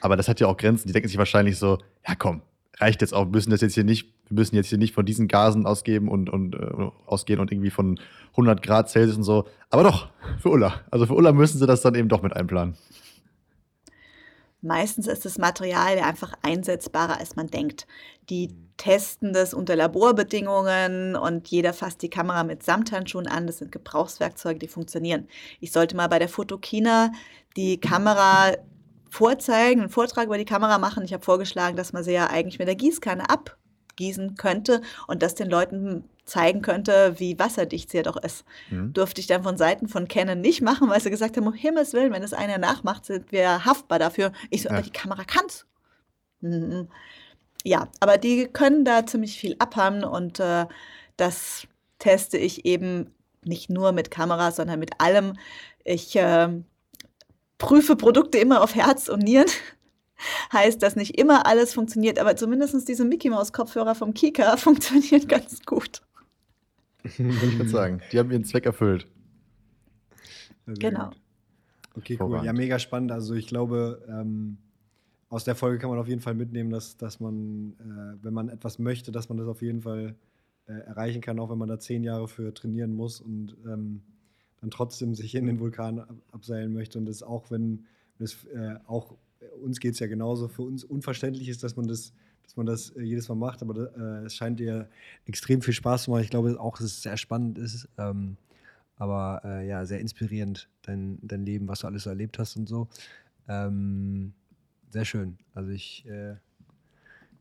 Aber das hat ja auch Grenzen. Die denken sich wahrscheinlich so, ja komm, reicht jetzt auch. Wir müssen das jetzt hier nicht, wir müssen jetzt hier nicht von diesen Gasen ausgeben und, und äh, ausgehen und irgendwie von 100 Grad Celsius und so. Aber doch, für Ulla. Also für Ulla müssen sie das dann eben doch mit einplanen. Meistens ist das Material ja einfach einsetzbarer, als man denkt. Die testen das unter Laborbedingungen und jeder fasst die Kamera mit Samthandschuhen an. Das sind Gebrauchswerkzeuge, die funktionieren. Ich sollte mal bei der Fotokina die Kamera vorzeigen, einen Vortrag über die Kamera machen. Ich habe vorgeschlagen, dass man sie ja eigentlich mit der Gießkanne abgießen könnte und das den Leuten zeigen könnte, wie wasserdicht sie ja doch ist. Mhm. Durfte ich dann von Seiten von Canon nicht machen, weil sie gesagt haben, um Himmels Willen, wenn es einer nachmacht, sind wir haftbar dafür. Ich so, ja. aber die Kamera kann's. Mhm. Ja, aber die können da ziemlich viel abhaben und äh, das teste ich eben nicht nur mit Kameras, sondern mit allem. Ich äh, prüfe Produkte immer auf Herz und Nieren. heißt, dass nicht immer alles funktioniert, aber zumindest diese Mickey Mouse Kopfhörer vom Kika funktionieren ganz gut. Würde ich gerade sagen. Die haben ihren Zweck erfüllt. Genau. Okay, cool. Ja, mega spannend. Also ich glaube, ähm, aus der Folge kann man auf jeden Fall mitnehmen, dass, dass man, äh, wenn man etwas möchte, dass man das auf jeden Fall äh, erreichen kann, auch wenn man da zehn Jahre für trainieren muss und ähm, dann trotzdem sich in den Vulkan ab abseilen möchte. Und das auch, wenn das äh, auch uns geht es ja genauso, für uns unverständlich ist, dass man das dass man das äh, jedes Mal macht, aber äh, es scheint dir extrem viel Spaß zu machen. Ich glaube auch, dass es sehr spannend ist, ähm, aber äh, ja, sehr inspirierend, dein, dein Leben, was du alles so erlebt hast und so. Ähm, sehr schön. Also ich, äh,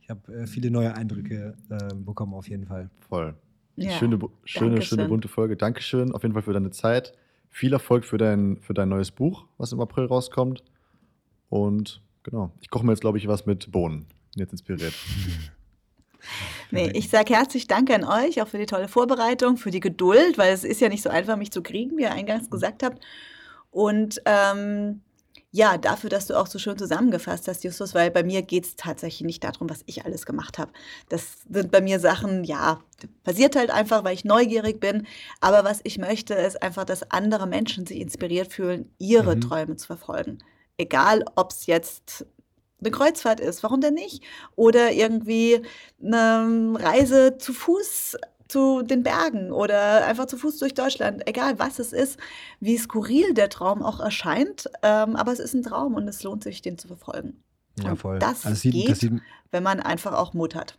ich habe äh, viele neue Eindrücke äh, bekommen, auf jeden Fall. Voll. Ja, schöne, schöne, schöne bunte Folge. Dankeschön auf jeden Fall für deine Zeit. Viel Erfolg für dein, für dein neues Buch, was im April rauskommt. Und genau, ich koche mir jetzt, glaube ich, was mit Bohnen jetzt inspiriert. Nee, ich sage herzlich Danke an euch, auch für die tolle Vorbereitung, für die Geduld, weil es ist ja nicht so einfach, mich zu kriegen, wie ihr eingangs gesagt habt. Und ähm, ja, dafür, dass du auch so schön zusammengefasst hast, Justus, weil bei mir geht es tatsächlich nicht darum, was ich alles gemacht habe. Das sind bei mir Sachen, ja, passiert halt einfach, weil ich neugierig bin. Aber was ich möchte, ist einfach, dass andere Menschen sich inspiriert fühlen, ihre mhm. Träume zu verfolgen. Egal, ob es jetzt eine Kreuzfahrt ist, warum denn nicht? Oder irgendwie eine Reise zu Fuß zu den Bergen oder einfach zu Fuß durch Deutschland, egal was es ist, wie skurril der Traum auch erscheint, ähm, aber es ist ein Traum und es lohnt sich, den zu verfolgen. Ja, voll. Und das, also geht, das sieht, wenn man einfach auch Mut hat.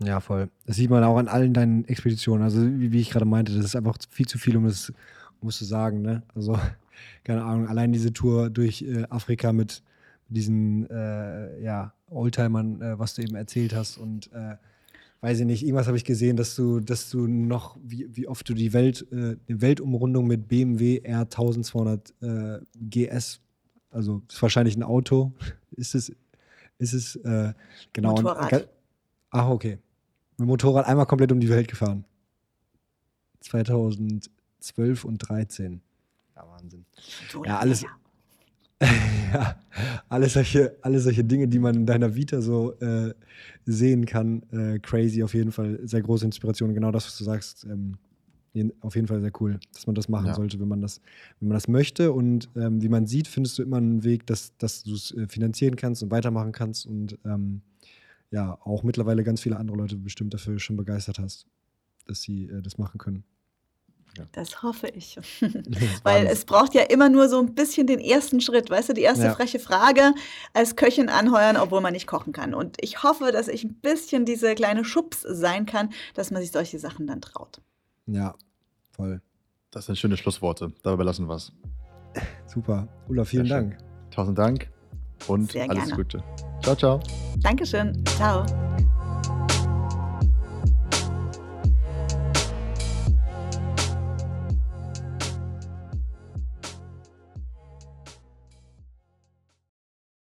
Ja, voll. Das sieht man auch an allen deinen Expeditionen. Also, wie, wie ich gerade meinte, das ist einfach viel zu viel, um es um zu sagen. Ne? Also, keine Ahnung, allein diese Tour durch äh, Afrika mit diesen äh, ja, Oldtimern, äh, was du eben erzählt hast. Und äh, weiß ich nicht, irgendwas habe ich gesehen, dass du, dass du noch, wie, wie oft du die Welt, äh, die Weltumrundung mit BMW R1200 GS, also ist wahrscheinlich ein Auto, ist es, ist es, äh, genau. Motorrad. Und, ach, okay. Mit dem Motorrad einmal komplett um die Welt gefahren. 2012 und 13. Ja, Wahnsinn. So ja, alles, ja, alle solche, alle solche Dinge, die man in deiner Vita so äh, sehen kann. Äh, crazy auf jeden Fall, sehr große Inspiration. Genau das, was du sagst, ähm, auf jeden Fall sehr cool, dass man das machen ja. sollte, wenn man das, wenn man das möchte. Und ähm, wie man sieht, findest du immer einen Weg, dass, dass du es äh, finanzieren kannst und weitermachen kannst. Und ähm, ja, auch mittlerweile ganz viele andere Leute bestimmt dafür schon begeistert hast, dass sie äh, das machen können. Ja. Das hoffe ich. Weil es braucht ja immer nur so ein bisschen den ersten Schritt, weißt du, die erste ja. freche Frage als Köchin anheuern, obwohl man nicht kochen kann. Und ich hoffe, dass ich ein bisschen diese kleine Schubs sein kann, dass man sich solche Sachen dann traut. Ja, voll. Das sind schöne Schlussworte. Dabei belassen wir es. Super. Ulla, vielen Sehr Dank. Schön. Tausend Dank und Sehr alles gerne. Gute. Ciao, ciao. Dankeschön. Ciao.